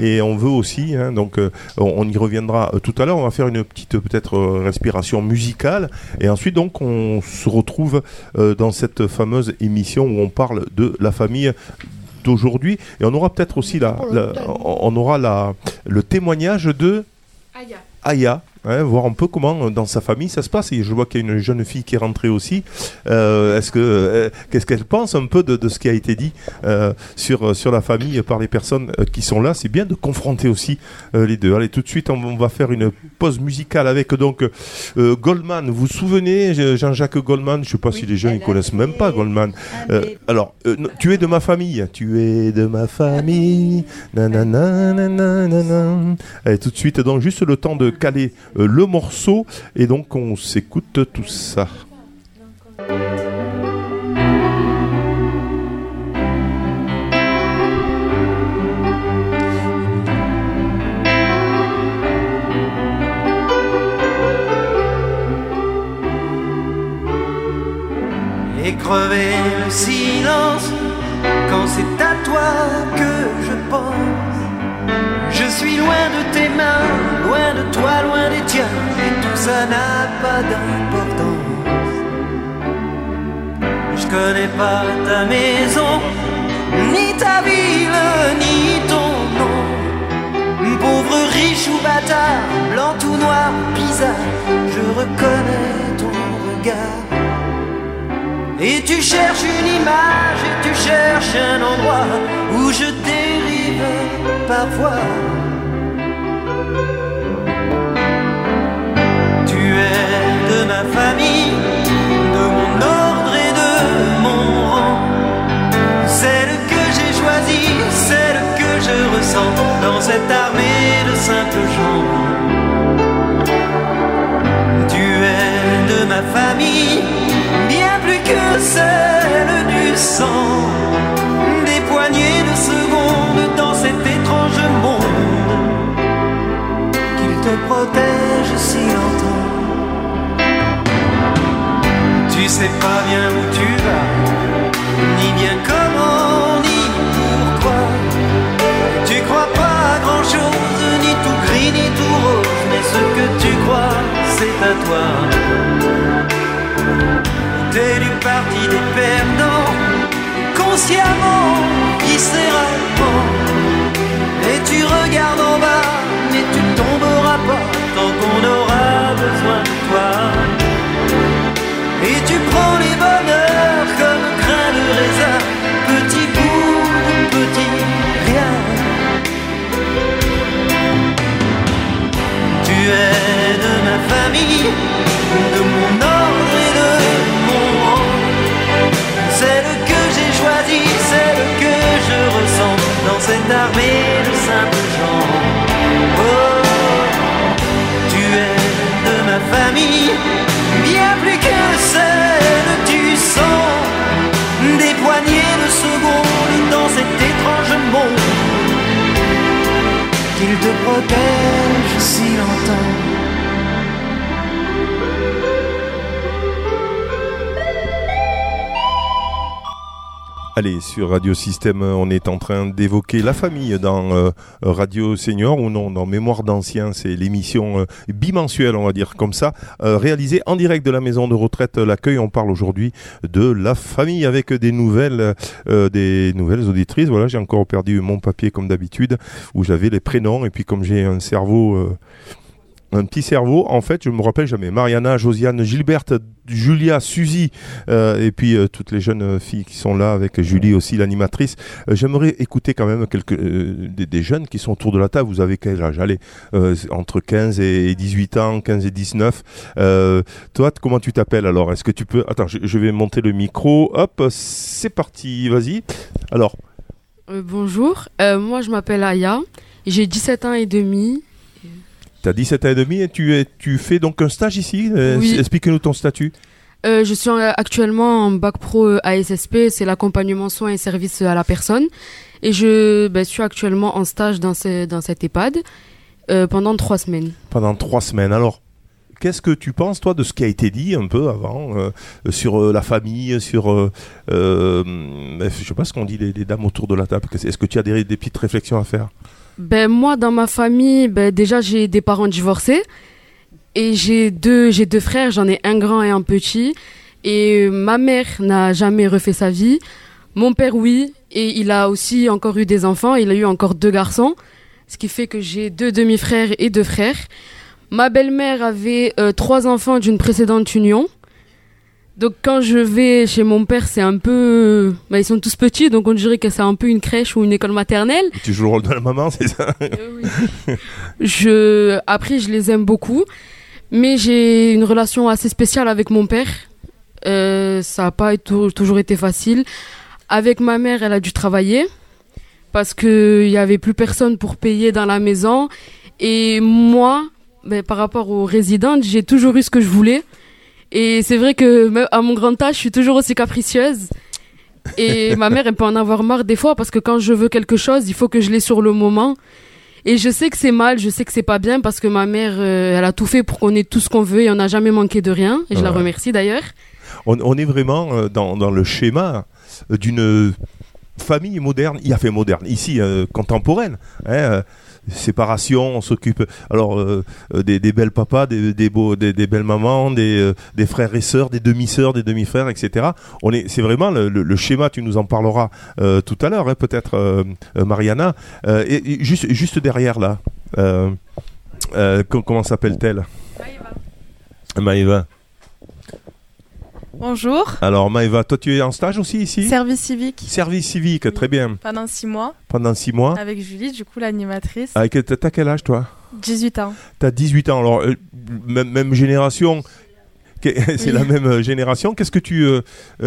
et on veut aussi, hein, donc euh, on, on y reviendra euh, tout à l'heure, on va faire une petite euh, peut-être euh, respiration musicale, et ensuite donc on se retrouve euh, dans cette fameuse émission où on parle de la famille d'aujourd'hui, et on aura peut-être aussi la, la- on aura la, le témoignage de Aya. Aya, hein, voir un peu comment euh, dans sa famille ça se passe. Et je vois qu'il y a une jeune fille qui est rentrée aussi. Euh, Est-ce que euh, qu'est-ce qu'elle pense un peu de, de ce qui a été dit euh, sur sur la famille par les personnes qui sont là? C'est bien de confronter aussi les deux. Allez, tout de suite, on, on va faire une pause musicale avec donc Goldman. Vous vous souvenez Je- Jean-Jacques Goldman? Je sais pas si les jeunes ils connaissent même pas Goldman. Alors, tu es de ma famille. Tu es de ma famille. Nanana, nanana. Allez, tout de suite, donc juste le temps de caler le morceau et donc on s'écoute tout ça. et crever le silence quand c'est à toi que je pense. Je suis loin de tes mains, loin de toi, loin des tiens, et tout ça n'a pas d'importance. Je connais pas ta maison, ni ta ville, ni ton nom. Pauvre riche ou bâtard, blanc ou noir, bizarre, je reconnais ton regard. Et tu cherches une image et tu cherches un endroit où je dérive parfois. Es de ma famille, de mon ordre et de mon rang. Celle que j'ai choisie, celle que je ressens dans cette armée de simples gens. Tu es de ma famille, bien plus que celle du sang. Des poignées de secondes dans cet étrange monde qu'il te protège Tu sais pas bien où tu vas, ni bien comment, ni pourquoi. Tu crois pas à grand chose, ni tout gris, ni tout rose, mais ce que tu crois, c'est à toi. T'es du parti des perdants, consciemment, de mon ordre et de mon rang. Celle que j'ai choisie, celle que je ressens dans cette armée de simples gens. Oh, tu es de ma famille, bien plus que celle du sang. Des poignées de secondes dans cet étrange monde. Qu'il te protège si longtemps. Allez, sur Radio Système, on est en train d'évoquer la famille dans euh, Radio Senior, ou non, dans Mémoire d'Anciens, c'est l'émission euh, bimensuelle, on va dire comme ça, euh, réalisée en direct de la maison de retraite L'Accueil. On parle aujourd'hui de la famille avec des nouvelles, des nouvelles auditrices. Voilà, j'ai encore perdu mon papier comme d'habitude, où j'avais les prénoms, et puis comme j'ai un cerveau... un petit cerveau, en fait, je me rappelle jamais. Mariana, Josiane, Gilberte, Julia, Suzy, euh, et puis euh, toutes les jeunes euh, filles qui sont là avec Julie aussi, l'animatrice. J'aimerais écouter quand même quelques des, jeunes qui sont autour de la table. Vous avez quel âge? Allez, entre 15 et 18 ans, 15 et 19. Euh, toi, comment tu t'appelles alors? Est-ce que tu peux Attends, je, je vais monter le micro. Hop, c'est parti. Vas-y. Alors, bonjour, moi je m'appelle Aya, j'ai 17 ans et demi. Tu as 17 ans et demi et tu, fais donc un stage ici Euh, Oui. Explique-nous ton statut. Euh, je suis en- actuellement en bac pro euh, ASSP, c'est l'accompagnement soins et services à la personne. Et je ben, suis actuellement en stage dans, ce, dans cette EHPAD euh, pendant trois semaines. pendant trois semaines. Alors, qu'est-ce que tu penses, toi, de ce qui a été dit un peu avant euh, sur euh, la famille, sur. Euh, euh, je sais pas ce qu'ont dit les, les dames autour de la table. Est-ce que tu as des, des petites réflexions à faire? Ben moi dans ma famille, ben déjà j'ai des parents divorcés et j'ai deux j'ai deux frères, j'en ai un grand et un petit et euh, ma mère n'a jamais refait sa vie. Mon père oui et il a aussi encore eu des enfants, il a eu encore deux garçons, ce qui fait que j'ai deux demi-frères et deux frères. Ma belle-mère avait euh, trois enfants d'une précédente union. Donc quand je vais chez mon père, c'est un peu... ben, ils sont tous petits, donc on dirait que c'est un peu une crèche ou une école maternelle. Tu joues le rôle de la maman, c'est ça? Je, après, je les aime beaucoup, mais j'ai une relation assez spéciale avec mon père. Euh, ça n'a pas tou- toujours été facile. Avec ma mère, elle a dû travailler parce que il y avait plus personne pour payer dans la maison. Et moi, ben, par rapport aux résidentes, j'ai toujours eu ce que je voulais. Et c'est vrai que même à mon grand âge, je suis toujours aussi capricieuse. Et ma mère, elle peut en avoir marre des fois parce que quand je veux quelque chose, il faut que je l'ai sur le moment. Et je sais que c'est mal, je sais que c'est pas bien parce que ma mère, euh, elle a tout fait pour qu'on ait tout ce qu'on veut et on n'a jamais manqué de rien. Et je la remercie d'ailleurs. on, on est vraiment euh, dans, dans le schéma euh, d'une famille moderne, il a fait moderne, ici euh, contemporaine. hein, euh, séparation, on s'occupe alors euh, euh, des, des belles papas, des, des, beaux, des, des belles mamans, des, euh, des frères et sœurs, des demi-sœurs, des demi-frères, etc. On est, c'est vraiment le, le- le schéma. Tu nous en parleras euh, tout à l'heure, hein, peut-être, euh, Mariana. Et, et juste, juste derrière là, co- comment s'appelle-t-elle? Maëva. Bonjour. Alors Maëva, toi tu es en stage aussi ici? Service civique. Service civique, très bien. Pendant six mois. Pendant six mois. Avec Julie, du coup, l'animatrice. Avec, t'as t'as quel âge toi? 18 ans. T'as 18 ans, alors euh, même, même génération. C'est Oui. la même euh, génération. Qu'est-ce que tu, euh,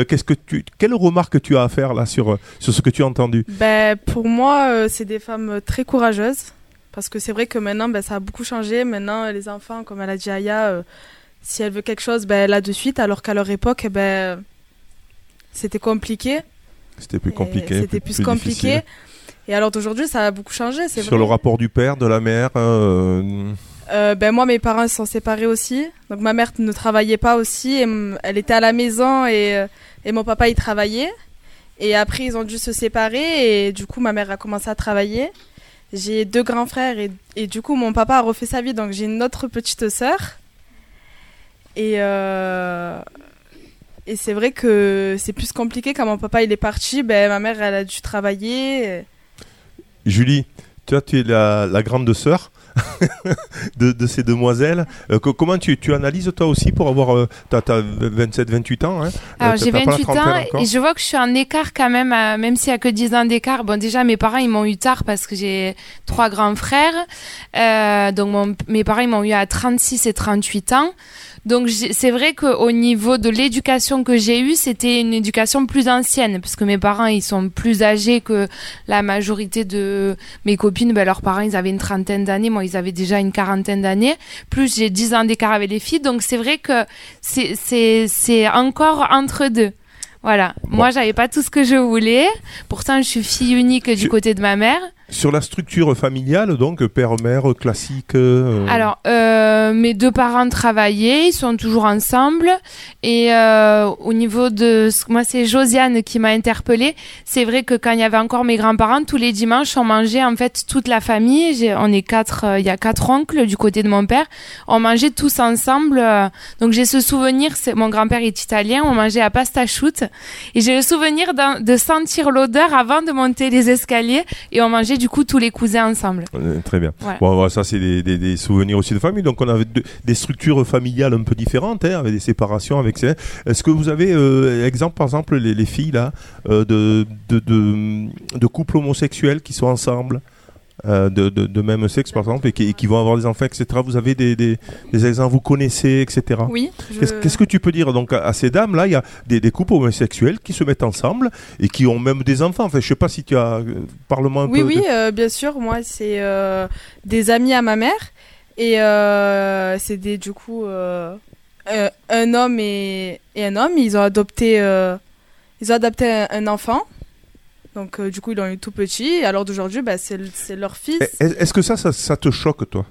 qu'est-ce que tu, quelle remarque tu as à faire là sur sur ce que tu as entendu? Ben, pour moi, euh, c'est des femmes très courageuses. Parce que c'est vrai que maintenant, ben, ça a beaucoup changé. Maintenant, les enfants, comme elle a dit Aya, euh, si elle veut quelque chose, ben, elle a de suite. Alors qu'à leur époque, eh ben, c'était compliqué. C'était plus compliqué. C'était plus, compliqué. difficile. Et alors d'aujourd'hui, ça a beaucoup changé. c'est Sur vrai. le rapport du père, de la mère. euh, Euh, ben moi, mes parents se sont séparés aussi. Donc ma mère ne travaillait pas aussi. et elle était à la maison et, euh, et mon papa, il travaillait. Et après, ils ont dû se séparer et du coup, ma mère a commencé à travailler. J'ai deux grands frères et, et du coup, mon papa a refait sa vie. Donc j'ai une autre petite sœur. Et, euh, et c'est vrai que c'est plus compliqué quand mon papa il est parti. Ben, ma mère, elle a dû travailler. Julie, toi tu es la, la grande sœur. de, de ces demoiselles. Euh, co- comment tu, tu analyses toi aussi pour avoir... euh, t'as, t'as 27-28 ans hein? Alors Euh, j'ai pas la 28 trentaine ans et je vois que je suis en écart quand même, euh, même s'il y a que 10 ans d'écart. Bon déjà mes parents ils m'ont eu tard parce que j'ai trois grands frères. Euh, donc mon- mes parents ils m'ont eu à 36 et 38 ans. Donc c'est vrai qu'au niveau de l'éducation que j'ai eue, c'était une éducation plus ancienne parce que mes parents ils sont plus âgés que la majorité de mes copines. Ben, leurs parents ils avaient une trentaine d'années, moi ils avaient déjà une quarantaine d'années. Plus j'ai 10 ans d'écart avec les filles, donc c'est vrai que c'est c'est c'est encore entre deux. Voilà. Moi, j'avais pas tout ce que je voulais. Pourtant, je suis fille unique du côté de ma mère. Sur la structure familiale, donc père-mère classique. euh, Alors, euh, mes deux parents travaillaient, ils sont toujours ensemble. Et euh, au niveau de... Moi, c'est Josiane qui m'a interpellée. C'est vrai que quand il y avait encore mes grands-parents, tous les dimanches, on mangeait en fait toute la famille. On est quatre, il y a quatre oncles du côté de mon père. On mangeait tous ensemble. donc j'ai ce souvenir, mon grand-père est italien, on mangeait à pasta shoot. Et j'ai le souvenir de sentir l'odeur avant de monter les escaliers. Et on mangeait du coup tous les cousins ensemble. Euh, très bien. Voilà. Bon, voilà, ça, c'est des, des- des souvenirs aussi de famille. Donc, on avait des structures familiales un peu différentes, hein, avec des séparations. Avec ces- Est-ce que vous avez, euh, exemple, par exemple, les, les filles là, euh, de, de, de, de couples homosexuels qui sont ensemble? Euh, de, de, de même sexe, par exemple, et qui, et qui vont avoir des enfants, etc. Vous avez des, des, des exemples, vous connaissez, etc. Oui, je- Qu'est-ce qu'est-ce que tu peux dire donc à, à ces dames-là Il y a des, des couples homosexuels qui se mettent ensemble et qui ont même des enfants. Enfin, je sais pas si tu as. euh, Parle-moi un Oui, peu. oui, de- euh, bien sûr. Moi, c'est des amis à ma mère. Et c'est des, du coup, euh, un homme et, et un homme. Ils ont adopté, euh, ils ont adopté un, un enfant. Donc, euh, du coup, ils l'ont eu tout petit. Et alors d'aujourd'hui, bah, c'est c'est leur fils. Est- Est-ce que ça, ça, ça te choque, toi?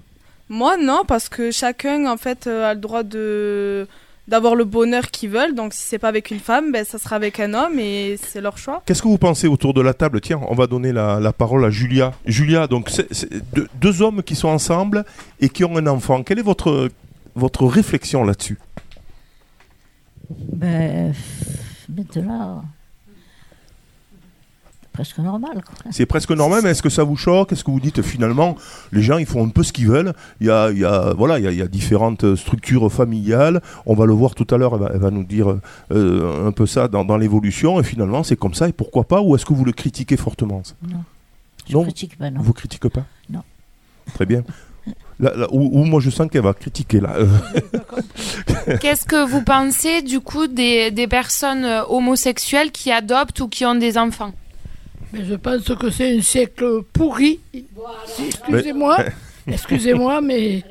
Moi, non, parce que chacun, en fait, euh, a le droit de d'avoir le bonheur qu'ils veulent. Donc, si c'est pas avec une femme, ben, ça sera avec un homme et c'est leur choix. Qu'est-ce que vous pensez autour de la table? Tiens, on va donner la, la parole à Julia. Julia, donc, c'est c'est deux, deux hommes qui sont ensemble et qui ont un enfant. Quelle est votre, votre réflexion là-dessus? Ben, maintenant, presque normal. C'est presque normal, mais est-ce que ça vous choque? Est-ce que vous dites finalement, les gens ils font un peu ce qu'ils veulent? Il y a, il y a- voilà, il y a, il y a différentes euh, structures familiales. On va le voir tout à l'heure. Elle va, elle va nous dire euh, un peu ça dans, dans l'évolution. Et finalement, c'est comme ça. Et pourquoi pas? Ou est-ce que vous le critiquez fortement ça? Non. Je Non? critique pas, non. Vous critiquez pas? Non. Très bien. Là, là, où, où moi je sens qu'elle va critiquer là. Euh, Qu'est-ce que vous pensez du coup des, des personnes euh, homosexuelles qui adoptent ou qui ont des enfants? Mais je pense que c'est un siècle pourri. Excusez-moi, Mais- excusez-moi, mais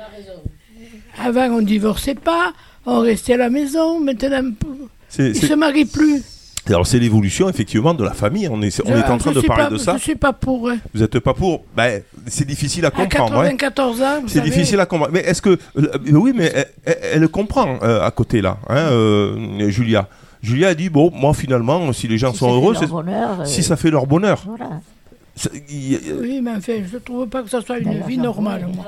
avant on divorçait pas, on restait à la maison. Maintenant, ils se marient plus. Alors c'est l'évolution effectivement de la famille. On est, on Je- est en train de parler pas- de ça. Je suis pas pour. hein. Vous n'êtes pas pour ben, C'est difficile à À comprendre. ouais. 94 ans, vous C'est difficile à comprendre. Mais est-ce que. euh, oui, mais elle comprend euh, à côté là, hein, euh, Julia. Julia a dit bon, moi finalement, si les gens Si sont heureux, bonheur, euh, si ça fait leur bonheur. Voilà. Oui, mais enfin, je trouve pas que ça soit une vie normale. moi.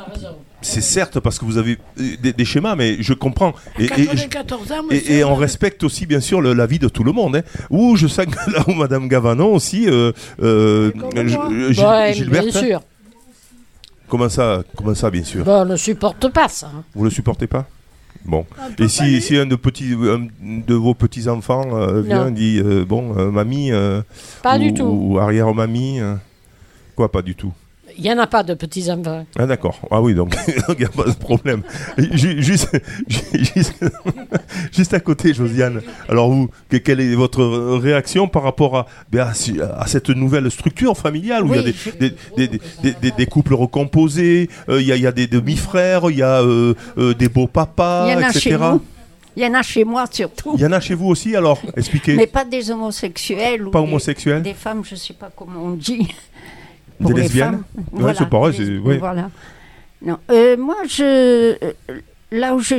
C'est certes parce que vous avez euh, des, des schémas, mais je comprends. Et, et- 94 ans, et- on respecte aussi, bien sûr, le- la vie de tout le monde. Hein. Ou je sens que là où Madame Gavanon aussi, euh, euh, G- Gil- Ouais, Gilberte, bien hein. sûr. Comment ça, comment ça, bien sûr? Bon, on ne supporte pas ça. Vous le supportez pas? Bon. Et si, si un de, petits, un de vos petits-enfants euh, vient et dit euh, Bon, euh, mamie. Pas ou, du tout. Ou arrière-mamie. quoi, pas du tout Il n'y en a pas de petits-enfants. Ah, d'accord. Ah oui, donc il n'y a pas de problème. Ju- Juste, ju- juste, juste à côté, Josiane. Alors, vous, que- quelle est votre réaction par rapport à, ben, à, ce- à cette nouvelle structure familiale où il y a des, des, des, des- des- des couples recomposés, euh, il y, a, il y a des demi-frères, il y a euh, euh, des beaux papas, Il y en a etc. Il y en a chez moi surtout. Il y en a chez vous aussi, alors Expliquez. Mais pas des homosexuels. ou Pas des- homosexuels Des femmes, je sais pas comment on dit. Des Pour les lesbiennes. Ouais, Voilà, c'est pareil, c'est- oui. Voilà. Non, euh, moi, je, euh, là où je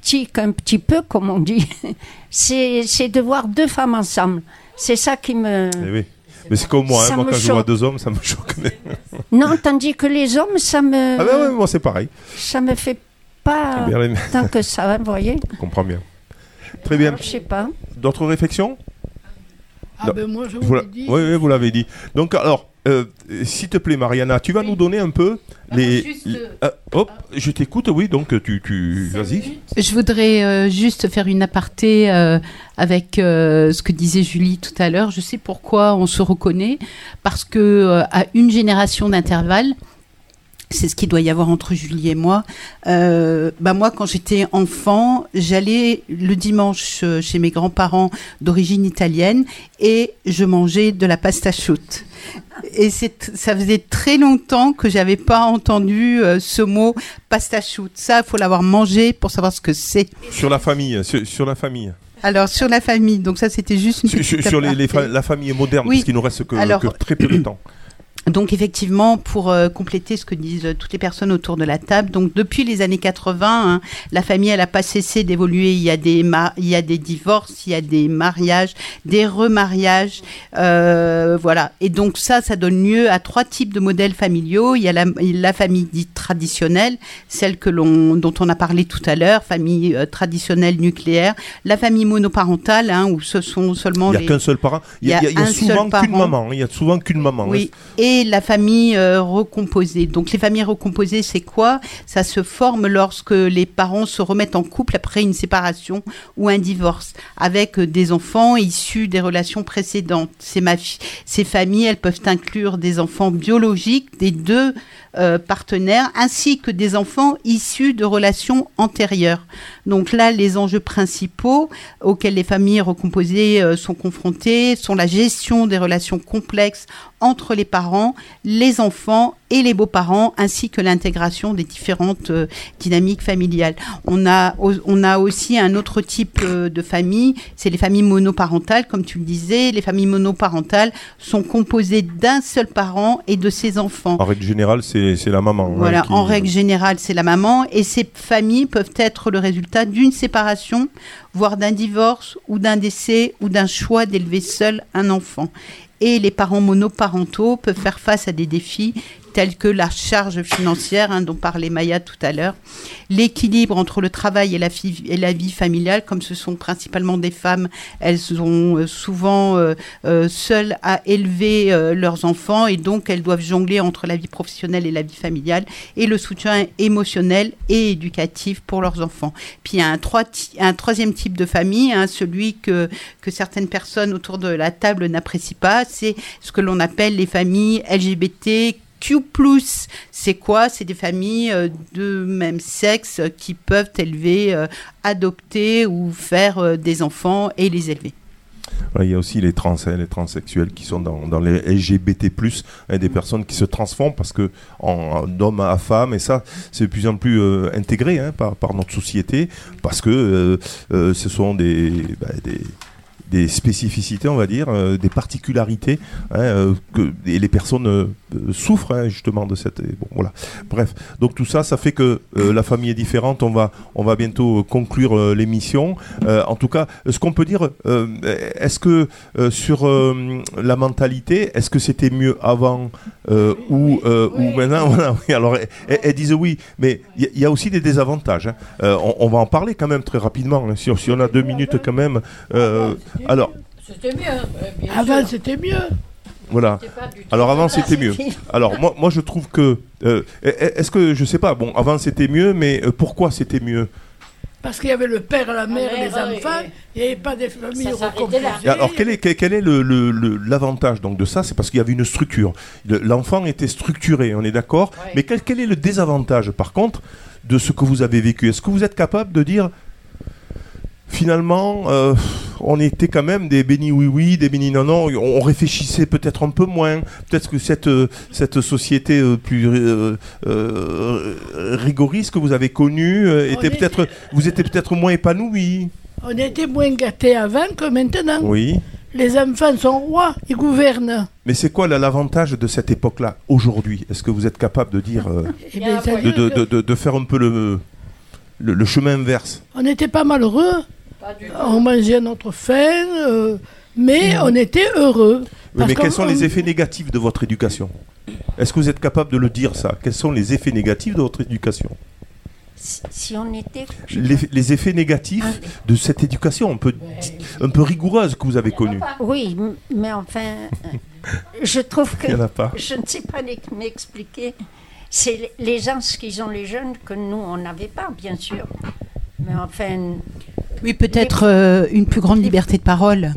tique un petit peu, comme on dit, c'est c'est de voir deux femmes ensemble. C'est ça qui me. Eh oui. Mais c'est comme moi, hein, moi quand je vois deux hommes, ça me choque. Non, tandis que les hommes, ça me. Ah ben ouais, moi c'est pareil. Ça me fait pas Eh les- tant que ça, vous voyez. Je comprends bien. Très bien. Je sais pas. D'autres réflexions? Ah Non. ben moi, je vous Vous l'ai l'a- dit. Oui, oui, vous l'avez dit. Donc, alors, euh, s'il te plaît, Mariana, tu vas nous donner un peu les. les- ah, hop, je t'écoute, oui, donc tu. tu... Vas-y. Je voudrais euh, juste faire une aparté euh, avec euh, ce que disait Julie tout à l'heure. Je sais pourquoi on se reconnaît parce que euh, à une génération d'intervalle, c'est ce qu'il doit y avoir entre Julie et moi. Euh, bah moi, quand j'étais enfant, j'allais le dimanche euh, chez mes grands-parents d'origine italienne et je mangeais de la pasta shoot. Et c'est, ça faisait très longtemps que j'avais pas entendu euh, ce mot pasta shoot. Ça, faut l'avoir mangé pour savoir ce que c'est. Sur la famille, sur, sur la famille. Alors sur la famille, donc ça c'était juste une Sur, sur- sur les, les aparté. fa- la famille moderne, Oui. parce qu'il nous reste que, Alors, que très peu de temps. Donc effectivement, pour euh, compléter ce que disent euh, toutes les personnes autour de la table, donc depuis les années 80, hein, la famille elle n'a pas cessé d'évoluer. Il y a des il y a des divorces, il y a des mariages, des remariages, euh, voilà. Et donc ça, ça donne lieu à trois types de modèles familiaux. Il y a la, la famille dite traditionnelle, celle que l'on dont on a parlé tout à l'heure, famille euh, traditionnelle nucléaire, la famille monoparentale, hein, où ce sont seulement Il n'y a les- qu'un seul parent. Il y a, il y a- il y a souvent qu'une maman. Il y a souvent qu'une maman. Oui, et la famille euh, recomposée. Donc les familles recomposées, c'est quoi? Ça se forme lorsque les parents se remettent en couple après une séparation ou un divorce, avec euh, des enfants issus des relations précédentes. Ces, familles, elles peuvent inclure des enfants biologiques des deux euh, partenaires, ainsi que des enfants issus de relations antérieures. Donc là, les enjeux principaux auxquels les familles recomposées euh, sont confrontées sont la gestion des relations complexes entre les parents, les enfants et les beaux-parents, ainsi que l'intégration des différentes euh, dynamiques familiales. On a, on a aussi un autre type euh, de famille, c'est les familles monoparentales, comme tu le disais. Les familles monoparentales sont composées d'un seul parent et de ses enfants. En règle générale, c'est la maman. hein, Voilà, qui- en règle générale, c'est la maman. Et ces familles peuvent être le résultat d'une séparation, voire d'un divorce, ou d'un décès, ou d'un choix d'élever seul un enfant. Et les parents monoparentaux peuvent faire face à des défis tels que la charge financière, hein, dont parlait Maya tout à l'heure, l'équilibre entre le travail et la, vie familiale, comme ce sont principalement des femmes, elles sont euh, souvent euh, euh, seules à élever leurs enfants et donc elles doivent jongler entre la vie professionnelle et la vie familiale et le soutien émotionnel et éducatif pour leurs enfants. Puis il y a un, troisième type de famille, hein, celui que certaines personnes autour de la table n'apprécient pas, c'est ce que l'on appelle les familles LGBT. Q+, c'est quoi? C'est des familles euh, de même sexe qui peuvent élever, euh, adopter ou faire euh, des enfants et les élever. Il y a aussi les trans, hein, les transsexuels qui sont dans, les LGBT+, hein, des personnes qui se transforment parce que en d'homme à femme et ça c'est de plus en plus intégré hein, par, notre société parce que ce sont des, bah, des des spécificités, on va dire, des particularités, hein, et les personnes euh, souffrent hein, justement de cette. et Bon, voilà. Bref, donc tout ça, ça fait que euh, la famille est différente. On va, on va bientôt euh, conclure euh, l'émission. Euh, en tout cas, ce qu'on peut dire, euh, est-ce que euh, sur euh, la mentalité, est-ce que c'était mieux avant euh, ou, euh, ou maintenant? Voilà. oui, alors, elles, elles disent oui, mais il y, a- il y a aussi des désavantages. hein. Euh, on, on va en parler quand même très rapidement. hein, si, on- si on a deux minutes quand même. Euh, alors. C'était mieux. bien Avant, sûr. c'était mieux. Voilà. Alors avant c'était mieux. Alors moi, moi je trouve que euh, est-ce que je sais pas bon avant c'était mieux mais euh, pourquoi c'était mieux? Parce qu'il y avait le père, la mère, les enfants, il n'y avait pas des familles recomposées. Alors quel est quel, quel est le le- le- l'avantage donc de ça? C'est parce qu'il y avait une structure. Le- l'enfant était structuré on est d'accord? Mais quel, quel est le désavantage par contre de ce que vous avez vécu? Est-ce que vous êtes capable de dire finalement, euh, on était quand même des bénis oui oui, des bénis non non. On, réfléchissait peut-être un peu moins. Peut-être que cette euh, cette société euh, plus euh, euh, rigoriste que vous avez connue euh, On était était- peut-être, vous étiez peut-être moins épanoui. On était moins gâtés avant que maintenant. Oui. Les enfants sont rois, ils gouvernent. Mais c'est quoi l'avantage de cette époque-là aujourd'hui? Est-ce que vous êtes capable de dire, euh, Eh de, de, de, de- de faire un peu le, le, le chemin inverse? On n'était pas malheureux. On mangeait à notre faim, euh, mais on était heureux. Oui, mais quels sont les effets négatifs de votre éducation? Est-ce que vous êtes capable de le dire ça? Quels sont les effets négatifs de votre éducation? Si, si on était. les, les effets négatifs de cette éducation un peu, un peu rigoureuse que vous avez connue Oui, mais enfin, euh, je trouve que. Il y en a pas. Je ne sais pas m'expliquer. C'est les gens qu'ils ont, les jeunes, que nous, on n'avait pas, bien sûr. Mais enfin. Oui, peut-être euh, une plus grande liberté de parole.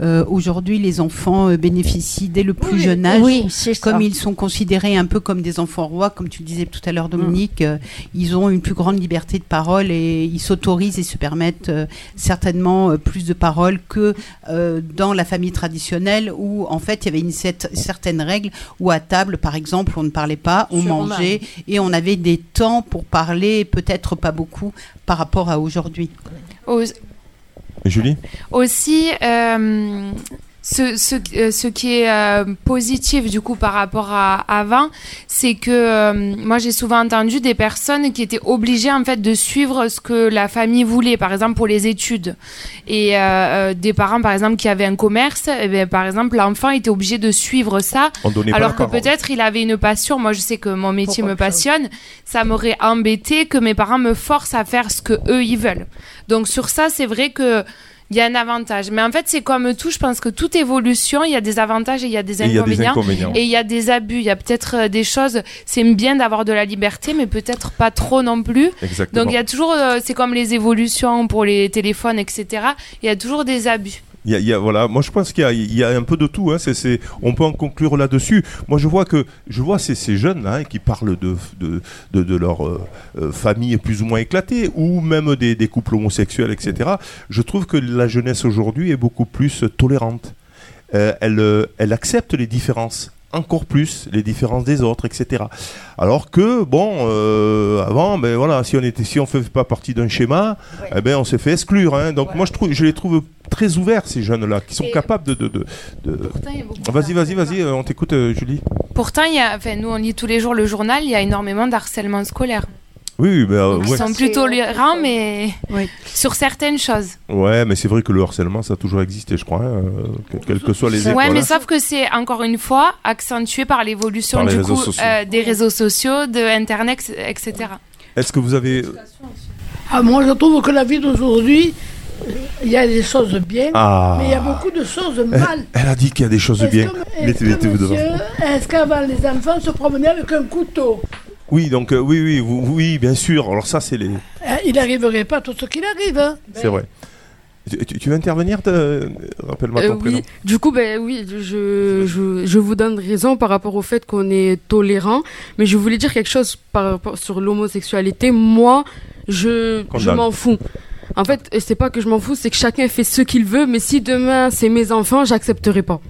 Euh, Aujourd'hui, les enfants euh, bénéficient dès le plus Oui, jeune âge. oui, c'est ça. Comme ils sont considérés un peu comme des enfants rois, comme tu le disais tout à l'heure, Dominique, euh, ils ont une plus grande liberté de parole et ils s'autorisent et se permettent euh, certainement euh, plus de parole que euh, dans la famille traditionnelle où, en fait, il y avait une cer- certaine règle où à table, par exemple, on ne parlait pas, on mangeait et on avait des temps pour parler, peut-être pas beaucoup par rapport à aujourd'hui. Aux- Julie? Aussi, euh, ce, ce, euh, ce qui est euh, positif du coup par rapport à avant, c'est que euh, moi j'ai souvent entendu des personnes qui étaient obligées en fait de suivre ce que la famille voulait, par exemple pour les études, et euh, euh, des parents par exemple qui avaient un commerce, eh bien, par exemple l'enfant était obligé de suivre ça, alors que peut-être il avait une passion. Moi je sais que mon métier me passionne, ça m'aurait embêté que mes parents me forcent à faire ce que eux ils veulent. Donc sur ça c'est vrai que il y a un avantage. Mais en fait, c'est comme tout. Je pense que toute évolution, il y a des avantages et il y a des Et il y a des inconvénients. Et il y a des abus. Il y a peut-être euh, des choses. C'est bien d'avoir de la liberté, mais peut-être pas trop non plus. Exactement. Donc il y a toujours. euh, c'est comme les évolutions pour les téléphones, etc. Il y a toujours des abus. Y y a- voilà, moi je pense qu'il y a, un peu de tout. Hein. C'est, c'est- on peut en conclure là-dessus. Moi je vois que je vois ces, ces jeunes hein, qui parlent de, de, de, leur euh, euh, famille plus ou moins éclatée, ou même des, couples homosexuels, etc. Je trouve que la jeunesse aujourd'hui est beaucoup plus tolérante. Euh, elle, elle accepte les différences encore plus les différences des autres, etc. Alors que bon, euh, avant, ben voilà, si on était, si on fait pas partie d'un schéma, eh ben on s'est fait exclure. hein. Donc moi je trouve, je les trouve très ouverts ces jeunes-là, qui sont capables de. de, de, de- Vas-y, vas-y, vas-y, euh, on t'écoute, euh, Julie. Pourtant, il y a, enfin, nous on lit tous les jours le journal. Il y a énormément d'harcèlement scolaire. Oui, euh, Ils ouais. sont plus tolérants, mais sur certaines choses. Ouais, mais c'est vrai que le harcèlement, ça a toujours existé, je crois, hein, euh, que- quelles que soient les écoles. Ouais, mais hein. sauf que c'est encore une fois accentué par l'évolution du réseaux coup euh, des réseaux sociaux, de Internet, etc. Est-ce que vous avez. Ah, moi, je trouve que la vie d'aujourd'hui, il y a des choses bien, Ah. mais il y a beaucoup de choses Elle, mal. elle a dit qu'il y a des choses Est-ce bien. que- Mettez- Est-ce que, mettez-vous devant. monsieur, est-ce qu'avant les enfants se promenaient avec un couteau? Oui, donc euh, oui, oui, vous- oui, bien sûr. Alors ça, c'est les. Hein, Il n'arriverait pas tout ce qu'il arrive. hein. C'est vrai. Tu, tu- tu veux intervenir te- Rappelle-moi ton Euh, prénom. oui, du coup, ben oui, je, je, je vous donne raison par rapport au fait qu'on est tolérant, mais je voulais dire quelque chose par rapport sur l'homosexualité. Moi, je, je Condamne. m'en fous. En fait, et c'est pas que je m'en fous, c'est que chacun fait ce qu'il veut, mais si demain c'est mes enfants, j'accepterai pas.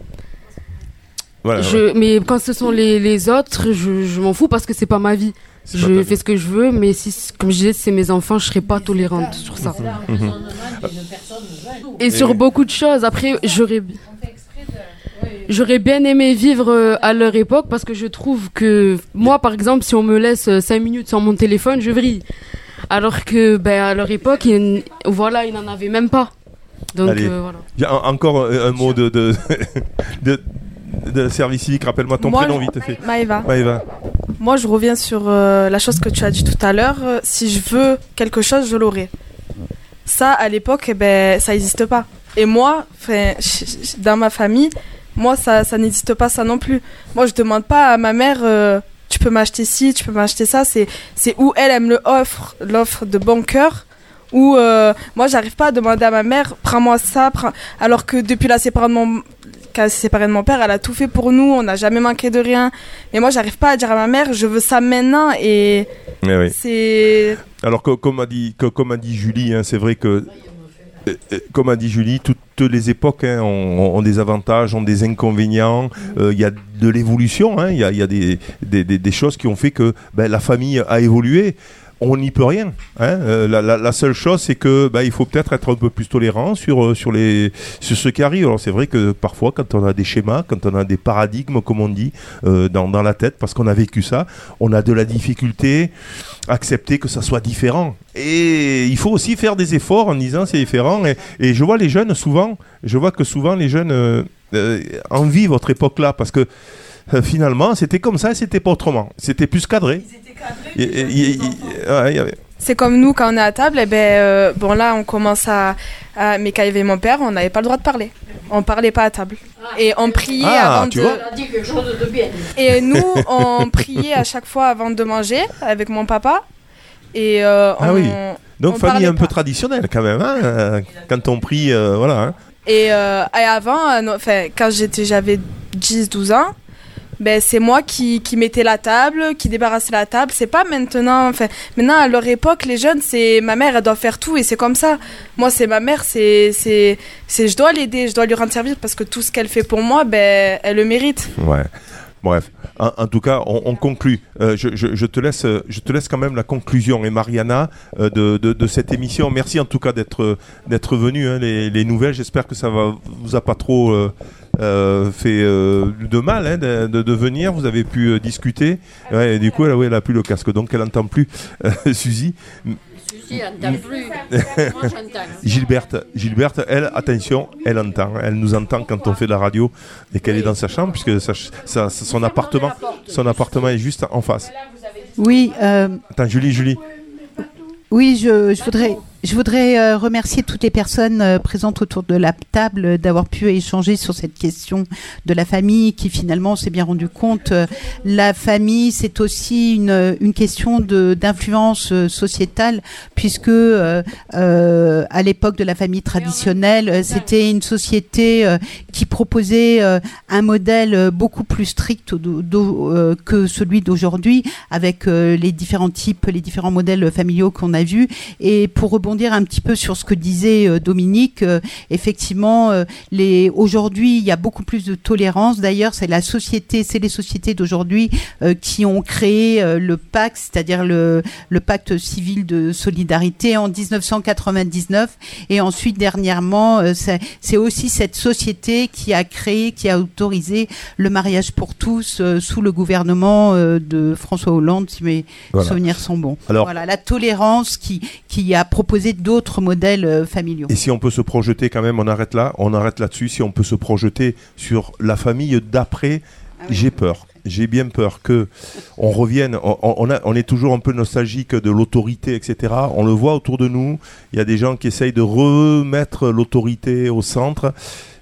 Voilà, je, ouais. Mais quand ce sont les, les autres, je, je m'en fous parce que c'est pas ma vie. Je fais ce que je veux, mais si, comme je disais, c'est mes enfants, je serai pas tolérante sur ça. Mhm. Et sur Et- beaucoup de choses. Après, j'aurais. J'aurais bien aimé vivre euh, à leur époque parce que je trouve que moi, par exemple, si on me laisse 5 minutes sans mon téléphone, je vrille. Alors que, ben, à leur époque, ils, voilà, ils n'en avaient même pas. Donc, Allez. euh, voilà. Encore euh, un mot de, de, de, de service civique. Rappelle-moi ton Moi, prénom, je- vite fait. Maëva. Maëva. Moi, je reviens sur euh, la chose que tu as dit tout à l'heure. Euh, Si je veux quelque chose, je l'aurai. Ça, à l'époque, eh ben, ça n'existe pas. Et moi, 'fin, ch- ch- dans ma famille, moi, ça, ça n'existe pas ça non plus. Moi, je demande pas à ma mère, euh, tu peux m'acheter ci, tu peux m'acheter ça. C'est, c'est où elle, elle me l'offre, l'offre de bon cœur. Ou euh, moi, j'arrive pas à demander à ma mère, prends-moi ça. prends- Alors que depuis la séparation de mon, qu'elle s'est séparée de mon père, elle a tout fait pour nous, on n'a jamais manqué de rien. Mais moi, j'arrive pas à dire à ma mère, je veux ça maintenant. Et oui. c'est. Alors, co- comme a dit, co- comme a dit Julie, hein, c'est vrai que, euh, euh, comme a dit Julie, toutes les époques hein, ont, ont des avantages, ont des inconvénients. Euh, Il y a de l'évolution, hein, il y a, il y a des, des, des- des choses qui ont fait que ben, la famille a évolué. On n'y peut rien. hein. Euh, la, seule chose, c'est que ben, il faut peut-être être un peu plus tolérant sur, euh, sur, les, sur ce qui arrive. Alors c'est vrai que parfois, quand on a des schémas, quand on a des paradigmes, comme on dit, euh, dans, dans la tête, parce qu'on a vécu ça, on a de la difficulté à accepter que ça soit différent. Et il faut aussi faire des efforts en disant c'est différent. Et, et je vois les jeunes souvent, je vois que souvent les jeunes euh, envient votre époque-là parce que euh, finalement c'était comme ça et c'était pas autrement. C'était plus cadré. Il C'est comme nous quand on est à table, et ben euh, bon là on commence à, à- mais quand il y avait mon père, on n'avait pas le droit de parler. On parlait pas à table et on priait Ah, avant tu de. vois. On a dit quelque chose de bien. Et nous on priait à chaque fois avant de manger avec mon papa et euh, Ah on- oui. Donc on famille parlait un peu traditionnelle quand même. hein, euh, quand on prie, euh, voilà. hein. Et, euh, et avant, euh, non, enfin, quand j'étais, j'avais 10-12 ans, ben, c'est moi qui, qui mettais la table, qui débarrassais la table. C'est pas maintenant. Enfin, maintenant, à leur époque, les jeunes, c'est ma mère, elle doit faire tout et c'est comme ça. Moi, c'est ma mère, c'est, c'est, je dois l'aider, je dois lui rendre service parce que tout ce qu'elle fait pour moi, ben, elle le mérite. Ouais. Bref, en, tout cas, on, on conclut. Euh, je, te laisse, je te laisse quand même la conclusion. Et Mariana, euh, de, cette émission, merci en tout cas d'être d'être venu. hein, les, les nouvelles, j'espère que ça va vous a pas trop euh, fait de mal hein, de, venir. Vous avez pu discuter. Du coup, elle, ouais, elle a plus le casque, donc elle entend plus. Suzy. Suzy, elle n'entend plus. Moi, j'entends. Gilberte, Gilberte, elle, attention, elle entend. Elle nous entend quand on fait de la radio et qu'elle est dans sa chambre, puisque sa ch- sa- son appartement, son appartement est juste en face. Oui, euh, Attends, Julie, Julie. Oui, je, je voudrais, je voudrais euh, remercier toutes les personnes euh, présentes autour de la table euh, d'avoir pu échanger sur cette question de la famille qui finalement s'est bien rendu compte. la famille, c'est aussi une, question d'influence sociétale puisque à l'époque de la famille traditionnelle, c'était une société qui proposait un modèle beaucoup plus strict que celui d'aujourd'hui avec les différents types, les différents modèles familiaux qu'on a vus. Et pour rebondir un petit peu sur ce que disait euh, Dominique, euh, effectivement, euh, les aujourd'hui, il y a beaucoup plus de tolérance. D'ailleurs, c'est la société, c'est les sociétés d'aujourd'hui qui ont créé le pacte, c'est-à-dire le, le pacte civil de solidarité en 1999. Et ensuite, dernièrement, c'est aussi cette société qui a créé, qui a autorisé le mariage pour tous sous le gouvernement de François Hollande, si mes Voilà. souvenirs sont bons. Alors- voilà, la tolérance qui, qui a proposé d'autres modèles euh, familiaux. Et si on peut se projeter quand même, on arrête là, on arrête là-dessus. Si on peut se projeter sur la famille d'après, j'ai peur. J'ai bien peur que on revienne. On, on a- on est toujours un peu nostalgique de l'autorité, etc. On le voit autour de nous. Il y a des gens qui essayent de remettre l'autorité au centre.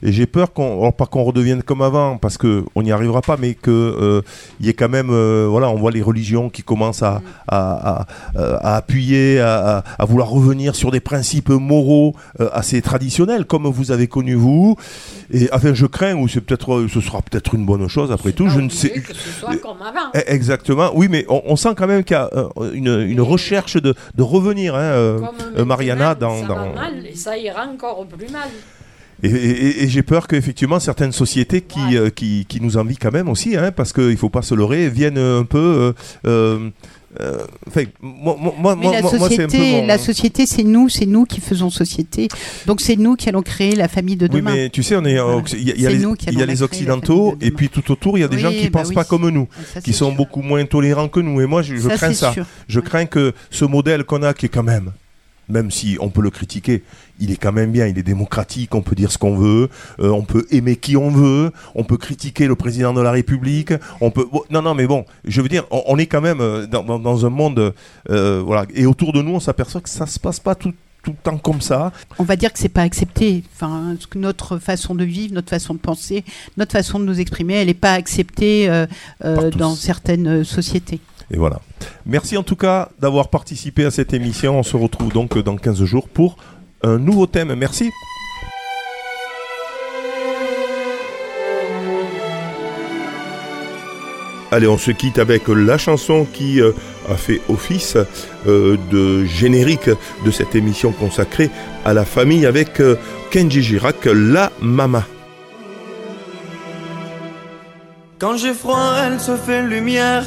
Et j'ai peur qu'on, pas qu'on redevienne comme avant, parce que on n'y arrivera pas, mais que euh, il y ait quand même, euh, voilà, on voit les religions qui commencent à, à, à- euh, à appuyer, à, vouloir revenir sur des principes moraux euh, assez traditionnels, comme vous avez connu vous. Et enfin, je crains, ou c'est peut-être, ce sera peut-être une bonne chose après tout. Je ne sais. Que ce soit comme avant. Eh, Exactement, oui, mais on, on sent quand même qu'il y a une, une recherche de, de revenir, hein, Mariana, dans, ça dans- va mal et ça ira encore plus mal. Et, et- et j'ai peur qu'effectivement certaines sociétés qui, euh, qui, qui nous envient quand même aussi, hein, parce qu'il ne faut pas se leurrer, viennent un peu. euh, euh, euh, moi, moi, Mais la moi- société, mon- la société, c'est nous, c'est nous qui faisons société. Donc c'est nous qui allons créer la famille de Oui, demain. mais tu sais, on est, en Voilà. Occ- il y a, les, il y a occidentaux, et puis tout autour, il y a des gens Oui, qui bah pensent oui. pas comme nous, Ça, qui sont sûr. beaucoup moins tolérants que nous. Et moi, je, je Ça, crains ça. sûr. Je crains que ce modèle qu'on a, qui est quand même, même si on peut le critiquer, il est quand même bien, il est démocratique, on peut dire ce qu'on veut, euh, on peut aimer qui on veut, on peut critiquer le président de la République, on peut... bon, non, non, mais bon, je veux dire, on, on est quand même euh, dans, dans- dans un monde... euh, voilà, et autour de nous, on s'aperçoit que ça se passe pas tout, tout le temps comme ça. On va dire que c'est pas accepté. Enfin, notre façon de vivre, notre façon de penser, notre façon de nous exprimer, elle n'est pas acceptée euh, dans certaines sociétés. Et voilà. Merci en tout cas d'avoir participé à cette émission. On se retrouve donc dans 15 jours pour un nouveau thème. Merci. Allez, on se quitte avec la chanson qui euh, a fait office euh, de générique de cette émission consacrée à la famille avec euh, Kenji Girac, La Mama. Quand j'ai froid, elle se fait lumière,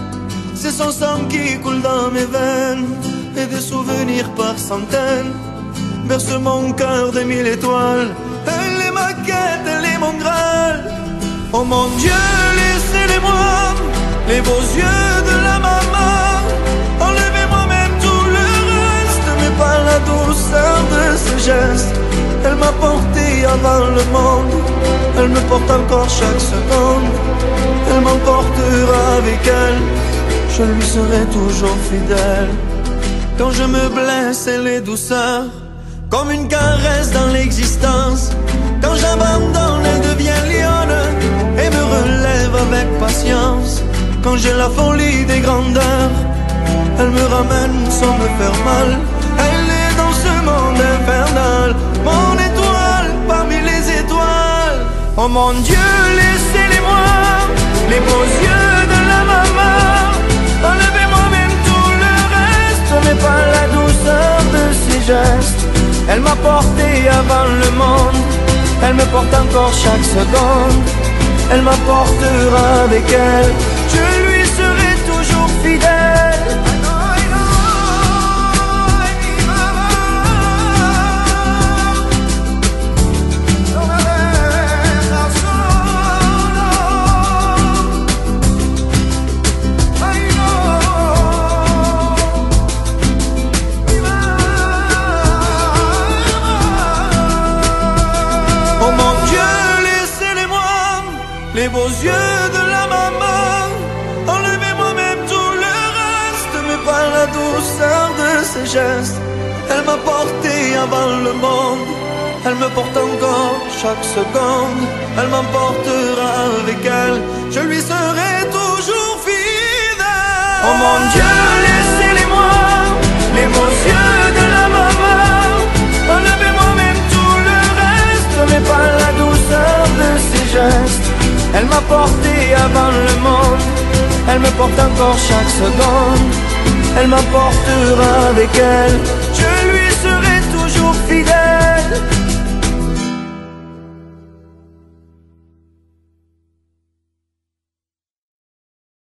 C'est son sang qui coule dans mes veines et des souvenirs par centaines. Berce mon cœur de mille étoiles. Elle est ma quête, elle est mon graal. Oh mon Dieu, laissez-les-moi, les beaux yeux de la maman. Enlevez-moi même tout le reste, mais pas la douceur de ce geste. Elle m'a porté avant le monde, elle me porte encore chaque seconde. Elle m'emportera avec elle, je lui serai toujours fidèle. Quand je me blesse, elle est douceur, comme une caresse dans l'existence. Quand j'abandonne, elle devient lionne et me relève avec patience. quand j'ai la folie des grandeurs. Elle me ramène sans me faire mal. Elle est dans ce monde infernal. Mon étoile parmi les étoiles. Oh mon Dieu, laissez-les-moi, les beaux yeux mais pas la douceur de ses gestes. Elle m'a porté avant le monde. Elle me porte encore chaque seconde. Elle m'apportera avec elle. Les beaux yeux de la maman. Enlevez-moi même tout le reste, mais pas la douceur de ses gestes. Elle m'a porté avant le monde, elle me porte encore chaque seconde. Elle m'emportera avec elle, je lui serai toujours fidèle. Oh mon Dieu, laissez-les-moi, les beaux yeux de la maman. Enlevez-moi même tout le reste, mais pas la douceur de ses gestes. Elle m'a porté avant le monde, elle me porte encore chaque seconde. Elle m'emportera avec elle, je lui serai toujours fidèle.